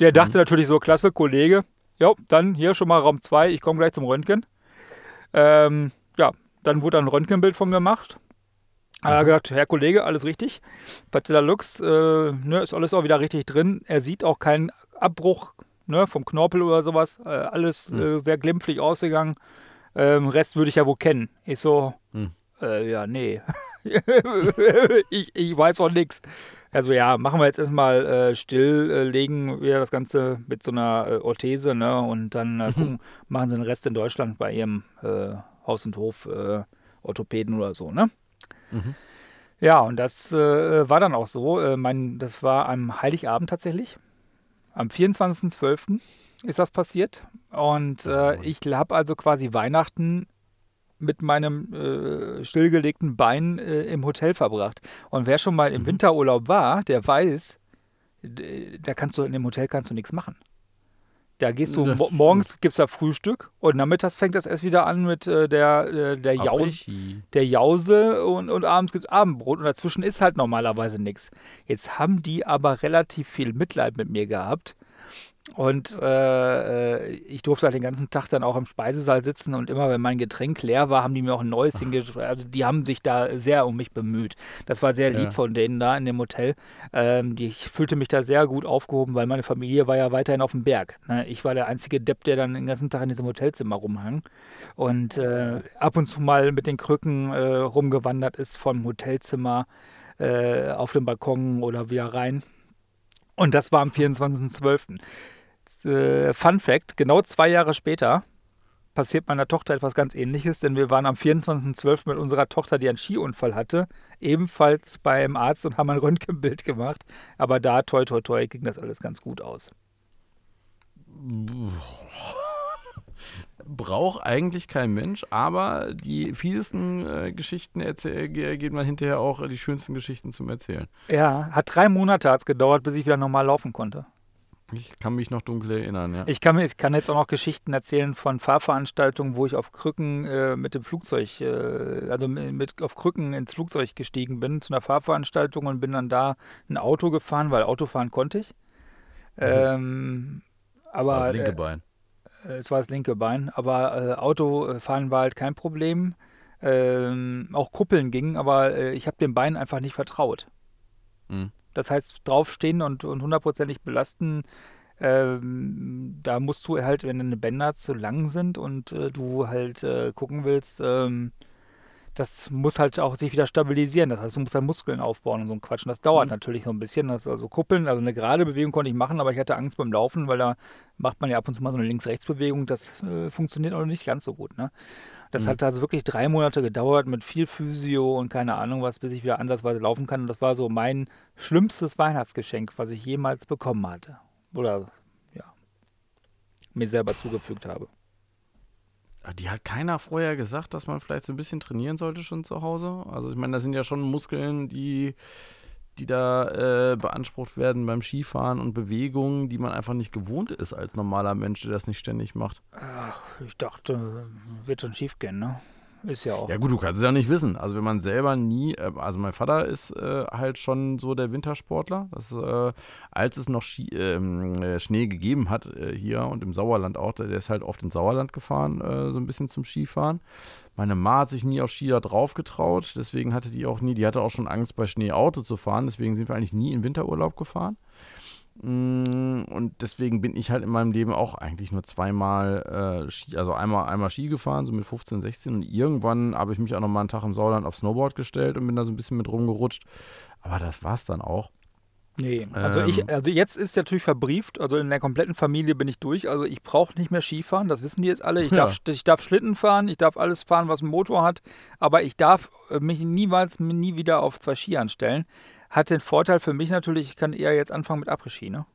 Der mhm. dachte natürlich so, klasse, Kollege. Ja, dann hier schon mal Raum 2, ich komme gleich zum Röntgen. Ähm, ja, dann wurde ein Röntgenbild von gemacht. Er hat gesagt, Herr Kollege, alles richtig. Patella Lux, äh, ne, ist alles auch wieder richtig drin. Er sieht auch keinen Abbruch ne, vom Knorpel oder sowas. Äh, alles mhm. äh, sehr glimpflich ausgegangen. Ähm, Rest würde ich ja wohl kennen. Ich so, hm. äh, ja, nee. ich, ich weiß auch nichts. Also ja, machen wir jetzt erstmal äh, still, äh, legen wir das Ganze mit so einer äh, Orthese, ne? Und dann äh, gucken, machen sie den Rest in Deutschland bei ihrem äh, Haus- und Hof äh, Orthopäden oder so, ne? Mhm. Ja, und das war dann auch so. Mein, das war am Heiligabend tatsächlich. Am 24.12 ist das passiert. Und äh, ich habe also quasi Weihnachten mit meinem äh, stillgelegten Bein äh, im Hotel verbracht. Und wer schon mal im mhm. Winterurlaub war, der weiß, da kannst du in dem Hotel kannst du nichts machen. Da gehst du mo morgens gibt's da Frühstück und nachmittags fängt das erst wieder an mit äh, der äh, der, Jaus, der Jause und, und abends es Abendbrot und dazwischen ist halt normalerweise nichts. Jetzt haben die aber relativ viel Mitleid mit mir gehabt und äh, äh, ich durfte halt den ganzen Tag dann auch im Speisesaal sitzen und immer, wenn mein Getränk leer war, haben die mir auch ein neues hingeschrieben. Also die haben sich da sehr um mich bemüht. Das war sehr lieb ja. von denen da in dem Hotel. Ähm, die, ich fühlte mich da sehr gut aufgehoben, weil meine Familie war ja weiterhin auf dem Berg. Ne? Ich war der einzige Depp, der dann den ganzen Tag in diesem Hotelzimmer rumhang und äh, ab und zu mal mit den Krücken äh, rumgewandert ist vom Hotelzimmer äh, auf den Balkon oder wieder rein. Und das war am 24.12. Äh, Fun Fact: Genau zwei Jahre später passiert meiner Tochter etwas ganz ähnliches, denn wir waren am 24.12. mit unserer Tochter, die einen Skiunfall hatte, ebenfalls beim Arzt und haben ein Röntgenbild gemacht. Aber da, toi, toi, toi, ging das alles ganz gut aus. Braucht eigentlich kein Mensch, aber die fiesesten äh, Geschichten geht man hinterher auch die schönsten Geschichten zum Erzählen. Ja, hat drei Monate hat's gedauert, bis ich wieder normal laufen konnte. Ich kann mich noch dunkel erinnern, ja. Ich kann, ich kann jetzt auch noch Geschichten erzählen von Fahrveranstaltungen, wo ich auf Krücken äh, mit dem Flugzeug, äh, also mit auf Krücken ins Flugzeug gestiegen bin zu einer Fahrveranstaltung und bin dann da ein Auto gefahren, weil Autofahren konnte ich. Mhm. Ähm, aber das linke äh, Bein. Äh, es war das linke Bein, aber äh, Autofahren war halt kein Problem. Ähm, auch Kuppeln gingen, aber äh, ich habe dem Bein einfach nicht vertraut. Mhm. Das heißt, draufstehen und, und hundertprozentig belasten, ähm, da musst du halt, wenn deine Bänder zu lang sind und äh, du halt äh, gucken willst, ähm, das muss halt auch sich wieder stabilisieren. Das heißt, du musst dann Muskeln aufbauen und so ein Quatsch. Und das dauert mhm. natürlich so ein bisschen. Das, also kuppeln, also eine gerade Bewegung konnte ich machen, aber ich hatte Angst beim Laufen, weil da macht man ja ab und zu mal so eine Links-Rechts-Bewegung. Das äh, funktioniert auch nicht ganz so gut. Ne? Das mhm. hat also wirklich drei Monate gedauert mit viel Physio und keine Ahnung was, bis ich wieder ansatzweise laufen kann. Und das war so mein schlimmstes Weihnachtsgeschenk, was ich jemals bekommen hatte. Oder ja, mir selber zugefügt habe. Die hat keiner vorher gesagt, dass man vielleicht so ein bisschen trainieren sollte schon zu Hause. Also ich meine, das sind ja schon Muskeln, die die da äh, beansprucht werden beim Skifahren und Bewegungen, die man einfach nicht gewohnt ist als normaler Mensch, der das nicht ständig macht. Ach, ich dachte, wird schon schief gehen, ne? Ist ja auch. Ja, gut, du kannst es ja nicht wissen. Also, wenn man selber nie, äh, also mein Vater ist äh, halt schon so der Wintersportler. Das, äh, als es noch Ski, ähm, äh, Schnee gegeben hat äh, hier und im Sauerland auch, der ist halt oft ins Sauerland gefahren, äh, so ein bisschen zum Skifahren. Meine Ma hat sich nie auf Skier drauf getraut, deswegen hatte die auch nie, die hatte auch schon Angst, bei Schnee Auto zu fahren, deswegen sind wir eigentlich nie in Winterurlaub gefahren. Mm, und deswegen bin ich halt in meinem Leben auch eigentlich nur zweimal äh, Ski, also einmal, einmal Ski gefahren, so mit 15, 16. Und irgendwann habe ich mich auch noch mal einen Tag im Sauerland auf Snowboard gestellt und bin da so ein bisschen mit rumgerutscht. Aber das war es dann auch. Nee, also ähm, ich, also jetzt ist natürlich verbrieft, also in der kompletten Familie bin ich durch. Also ich brauche nicht mehr Skifahren, das wissen die jetzt alle. Ich, ja. darf, ich darf Schlitten fahren, ich darf alles fahren, was einen Motor hat, aber ich darf äh, mich niemals nie wieder auf zwei Ski anstellen. Hat den Vorteil für mich natürlich, ich kann eher jetzt anfangen mit Après-Ski, ne?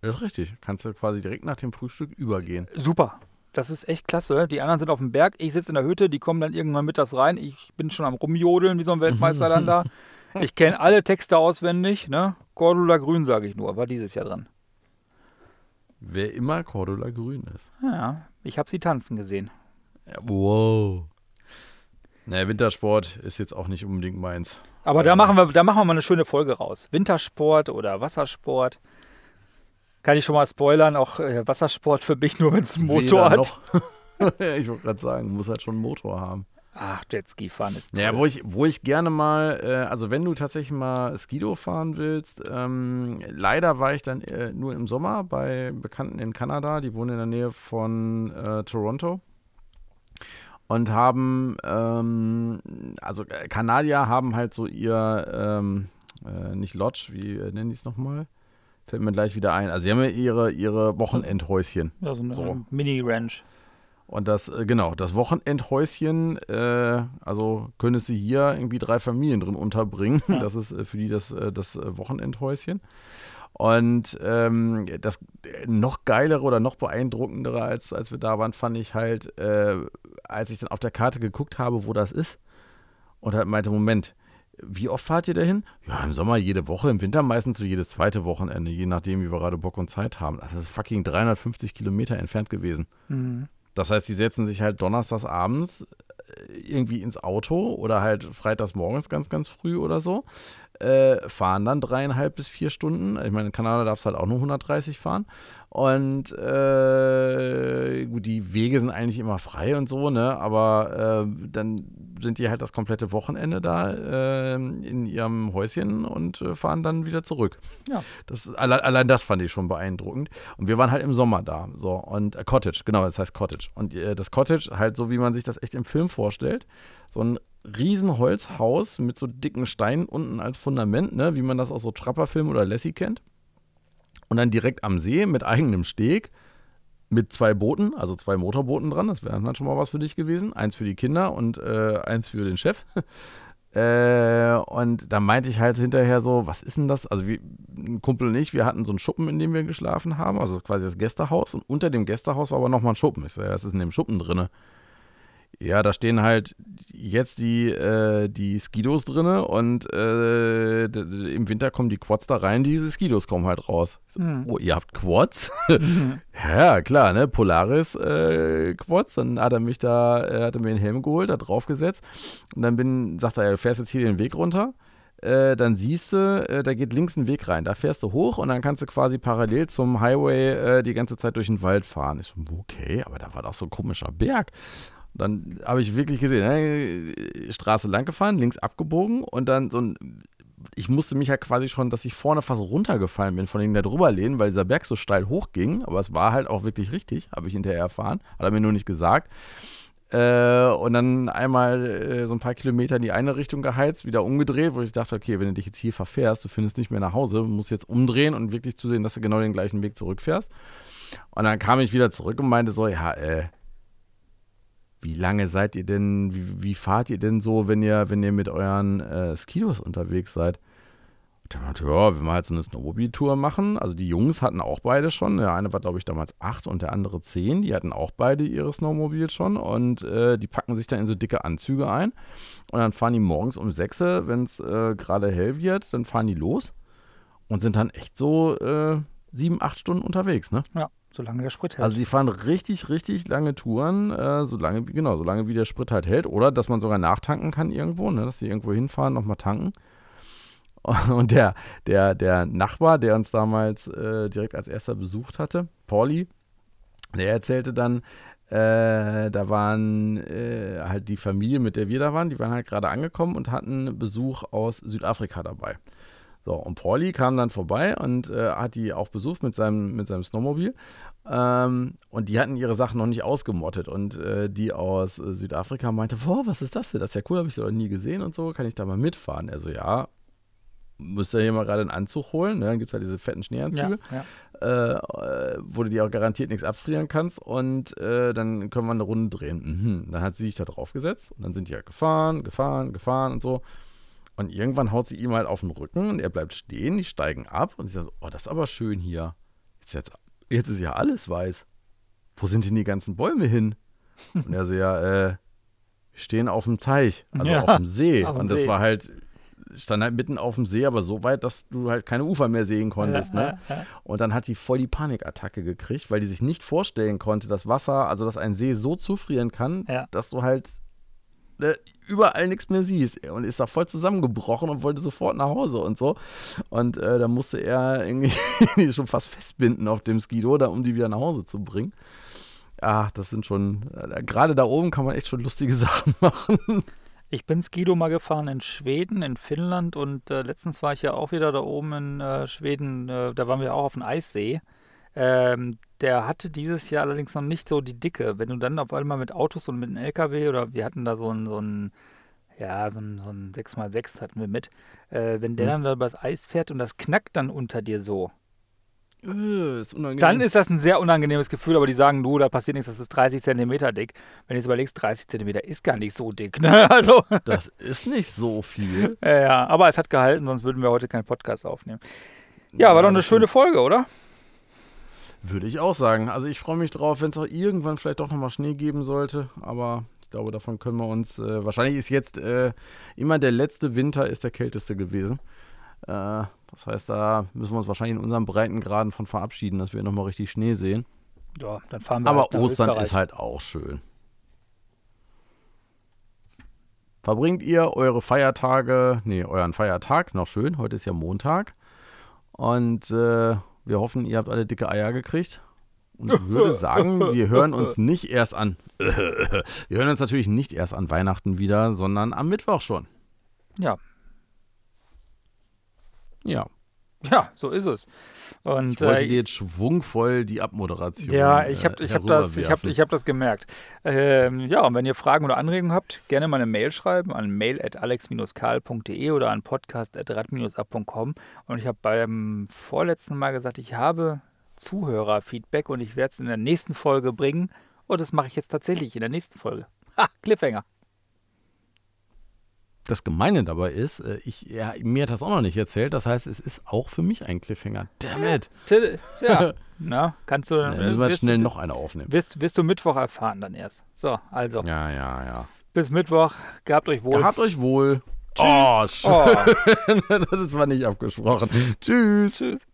Das ist richtig. Kannst du quasi direkt nach dem Frühstück übergehen. Super. Das ist echt klasse. Die anderen sind auf dem Berg, ich sitze in der Hütte, die kommen dann irgendwann mittags rein. Ich bin schon am Rumjodeln wie so ein Weltmeister dann da. Ich kenne alle Texte auswendig, ne? Cordula Grün, sage ich nur, war dieses Jahr dran. Wer immer Cordula Grün ist. Ja, ich habe sie tanzen gesehen. Wow. Naja, Wintersport ist jetzt auch nicht unbedingt meins. Aber da machen wir, da machen wir mal eine schöne Folge raus. Wintersport oder Wassersport. Kann ich schon mal spoilern, auch äh, Wassersport für mich nur, wenn es einen Motor Weder hat. ich wollte gerade sagen, muss halt schon einen Motor haben. Ach, Jetski fahren ist toll. Ja, wo ich, wo ich gerne mal, äh, also wenn du tatsächlich mal Skido fahren willst, ähm, leider war ich dann äh, nur im Sommer bei Bekannten in Kanada, die wohnen in der Nähe von äh, Toronto und haben, ähm, also äh, Kanadier haben halt so ihr, ähm, äh, nicht Lodge, wie äh, nennen die es nochmal? Fällt mir gleich wieder ein. Also sie haben ja ihre, ihre Wochenendhäuschen. Ja, so eine so. Mini-Ranch. Und das, äh, genau, das Wochenendhäuschen, äh, also könntest du hier irgendwie drei Familien drin unterbringen. Ja. Das ist für die das, das Wochenendhäuschen. Und ähm, das noch geilere oder noch beeindruckendere, als, als wir da waren, fand ich halt, äh, als ich dann auf der Karte geguckt habe, wo das ist. Und halt meinte, Moment, wie oft fahrt ihr dahin? Ja, im Sommer jede Woche, im Winter meistens so jedes zweite Wochenende, je nachdem, wie wir gerade Bock und Zeit haben. Das ist fucking 350 Kilometer entfernt gewesen. Mhm. Das heißt, die setzen sich halt donnerstags abends äh, irgendwie ins Auto oder halt freitags morgens ganz, ganz früh oder so, äh, fahren dann dreieinhalb bis vier Stunden. Ich meine, in Kanada darfst du halt auch nur 130 fahren und äh, gut, die Wege sind eigentlich immer frei und so, ne? Aber äh, dann sind die halt das komplette Wochenende da äh, in ihrem Häuschen und äh, fahren dann wieder zurück. Ja. Das, allein, allein, das fand ich schon beeindruckend. Und wir waren halt im Sommer da. So, und äh, Cottage, genau, das heißt Cottage. Und äh, das Cottage, halt so wie man sich das echt im Film vorstellt, so ein riesen Holzhaus mit so dicken Steinen unten als Fundament, ne? Wie man das aus so Trapperfilmen oder Lassie kennt und dann direkt am See mit eigenem Steg. mit zwei Booten, also zwei Motorbooten dran. Das wäre dann schon mal was für dich gewesen. Eins für die Kinder und äh, eins für den Chef. äh, und da meinte ich halt hinterher so, was ist denn das? Also wie, ein Kumpel und ich, wir hatten so einen Schuppen, in dem wir geschlafen haben, also quasi das Gästehaus. Und unter dem Gästehaus war aber nochmal ein Schuppen. Ich so, ja, was ist in dem Schuppen drinne? Ja, da stehen halt jetzt die, äh, die Skidos drin und äh, im Winter kommen die Quads da rein, diese Skidos kommen halt raus. So, mhm. Oh, ihr habt Quads? Mhm. ja, klar, ne? Polaris äh, Quads. Dann hat er mich da, er hatte mir den Helm geholt, da draufgesetzt. Und dann bin, sagt er, du fährst jetzt hier den Weg runter. Äh, dann siehst du, äh, da geht links ein Weg rein. Da fährst du hoch und dann kannst du quasi parallel zum Highway äh, die ganze Zeit durch den Wald fahren. Ich so, okay, aber da war doch so ein komischer Berg. Dann habe ich wirklich gesehen, ne, Straße lang gefahren, links abgebogen und dann so ein. Ich musste mich ja quasi schon, dass ich vorne fast runtergefallen bin von ihm da drüber lehnen, weil dieser Berg so steil hochging. Aber es war halt auch wirklich richtig, habe ich hinterher erfahren. Hat er mir nur nicht gesagt. Äh, und dann einmal äh, so ein paar Kilometer in die eine Richtung geheizt, wieder umgedreht, wo ich dachte, okay, wenn du dich jetzt hier verfährst, du findest nicht mehr nach Hause, musst jetzt umdrehen und wirklich zusehen, dass du genau den gleichen Weg zurückfährst. Und dann kam ich wieder zurück und meinte so, ja, äh, wie lange seid ihr denn, wie, wie, fahrt ihr denn so, wenn ihr, wenn ihr mit euren äh, Skidos unterwegs seid? Und dann ja, wenn wir halt so eine Snowmobil-Tour machen, also die Jungs hatten auch beide schon, der eine war glaube ich damals acht und der andere zehn, die hatten auch beide ihre Snowmobile schon und äh, die packen sich dann in so dicke Anzüge ein und dann fahren die morgens um sechs, wenn es äh, gerade hell wird, dann fahren die los und sind dann echt so äh, sieben, acht Stunden unterwegs, ne? Ja. Solange der Sprit hält. Also die fahren richtig, richtig lange Touren, äh, solange, genau, solange wie der Sprit halt hält. Oder dass man sogar nachtanken kann irgendwo, ne, dass sie irgendwo hinfahren, nochmal tanken. Und der, der, der Nachbar, der uns damals äh, direkt als erster besucht hatte, Pauli, der erzählte dann, äh, da waren äh, halt die Familie, mit der wir da waren, die waren halt gerade angekommen und hatten Besuch aus Südafrika dabei. So, und Pauli kam dann vorbei und äh, hat die auch besucht mit seinem, mit seinem Snowmobil. Ähm, und die hatten ihre Sachen noch nicht ausgemottet. Und äh, die aus äh, Südafrika meinte, boah, was ist das denn? Das ist ja cool, habe ich noch nie gesehen und so. Kann ich da mal mitfahren? Also ja, müsst ihr hier mal gerade einen Anzug holen. Ne? Dann gibt es halt diese fetten Schneeanzüge, ja, ja. Äh, wo du dir auch garantiert nichts abfrieren kannst. Und äh, dann können wir eine Runde drehen. Mhm. Dann hat sie sich da drauf gesetzt und dann sind die halt gefahren, gefahren, gefahren und so. Und irgendwann haut sie ihm halt auf den Rücken und er bleibt stehen, die steigen ab und sie sagt so, oh, das ist aber schön hier. Jetzt, jetzt, jetzt ist ja alles weiß. Wo sind denn die ganzen Bäume hin? Und er so, ja, äh, wir stehen auf dem Teich, also ja, auf dem See. und das See. war halt, stand halt mitten auf dem See, aber so weit, dass du halt keine Ufer mehr sehen konntest. Ne? Und dann hat die voll die Panikattacke gekriegt, weil die sich nicht vorstellen konnte, dass Wasser, also dass ein See so zufrieren kann, ja. dass du halt ne, überall nichts mehr siehst. Und ist da voll zusammengebrochen und wollte sofort nach Hause und so. Und äh, da musste er irgendwie schon fast festbinden auf dem Skido, da, um die wieder nach Hause zu bringen. Ach, das sind schon, äh, gerade da oben kann man echt schon lustige Sachen machen. Ich bin Skido mal gefahren in Schweden, in Finnland und äh, letztens war ich ja auch wieder da oben in äh, Schweden. Äh, da waren wir auch auf dem Eissee. Ähm, der hatte dieses Jahr allerdings noch nicht so die Dicke. Wenn du dann auf einmal mit Autos und mit einem LKW oder wir hatten da so ein, so ein ja, so ein, so ein 6x6 hatten wir mit. Äh, wenn der mhm. dann da übers Eis fährt und das knackt dann unter dir so. Äh, ist dann ist das ein sehr unangenehmes Gefühl, aber die sagen, du, da passiert nichts, das ist 30 Zentimeter dick. Wenn du jetzt überlegst, 30 Zentimeter ist gar nicht so dick. Ne? Also, das ist nicht so viel. ja, aber es hat gehalten, sonst würden wir heute keinen Podcast aufnehmen. Ja, ja war doch eine schöne Folge, oder? Würde ich auch sagen. Also ich freue mich drauf, wenn es auch irgendwann vielleicht doch nochmal Schnee geben sollte. Aber ich glaube, davon können wir uns. Äh, wahrscheinlich ist jetzt äh, immer der letzte Winter ist der kälteste gewesen. Äh, das heißt, da müssen wir uns wahrscheinlich in unserem Breitengraden von verabschieden, dass wir nochmal richtig Schnee sehen. Ja, dann fahren wir Aber halt Ostern Österreich. ist halt auch schön. Verbringt ihr eure Feiertage, nee, euren Feiertag noch schön. Heute ist ja Montag. Und äh, wir hoffen, ihr habt alle dicke Eier gekriegt. Und ich würde sagen, wir hören uns nicht erst an. wir hören uns natürlich nicht erst an Weihnachten wieder, sondern am Mittwoch schon. Ja. Ja. Ja, so ist es. Und, ich wollte äh, dir jetzt schwungvoll die Abmoderation. Ja, ich habe äh, hab das, ich hab, ich hab das gemerkt. Ähm, ja, und wenn ihr Fragen oder Anregungen habt, gerne mal eine Mail schreiben an mail.alex-karl.de oder an podcast.rad-ab.com. Und ich habe beim vorletzten Mal gesagt, ich habe Zuhörerfeedback und ich werde es in der nächsten Folge bringen. Und das mache ich jetzt tatsächlich in der nächsten Folge. Ha, Cliffhanger. Das Gemeine dabei ist, äh, ich, ja, mir hat das auch noch nicht erzählt. Das heißt, es ist auch für mich ein Cliffhanger. Damn it. Ja, na, kannst du. Ja, müssen wir jetzt schnell noch eine aufnehmen. wirst, wirst du Mittwoch erfahren dann erst. So, also, Ja, ja, ja. bis Mittwoch. Gehabt euch wohl. Gehabt euch wohl. Tschüss. Oh, schön. Oh. das war nicht abgesprochen. Tschüss. Tschüss.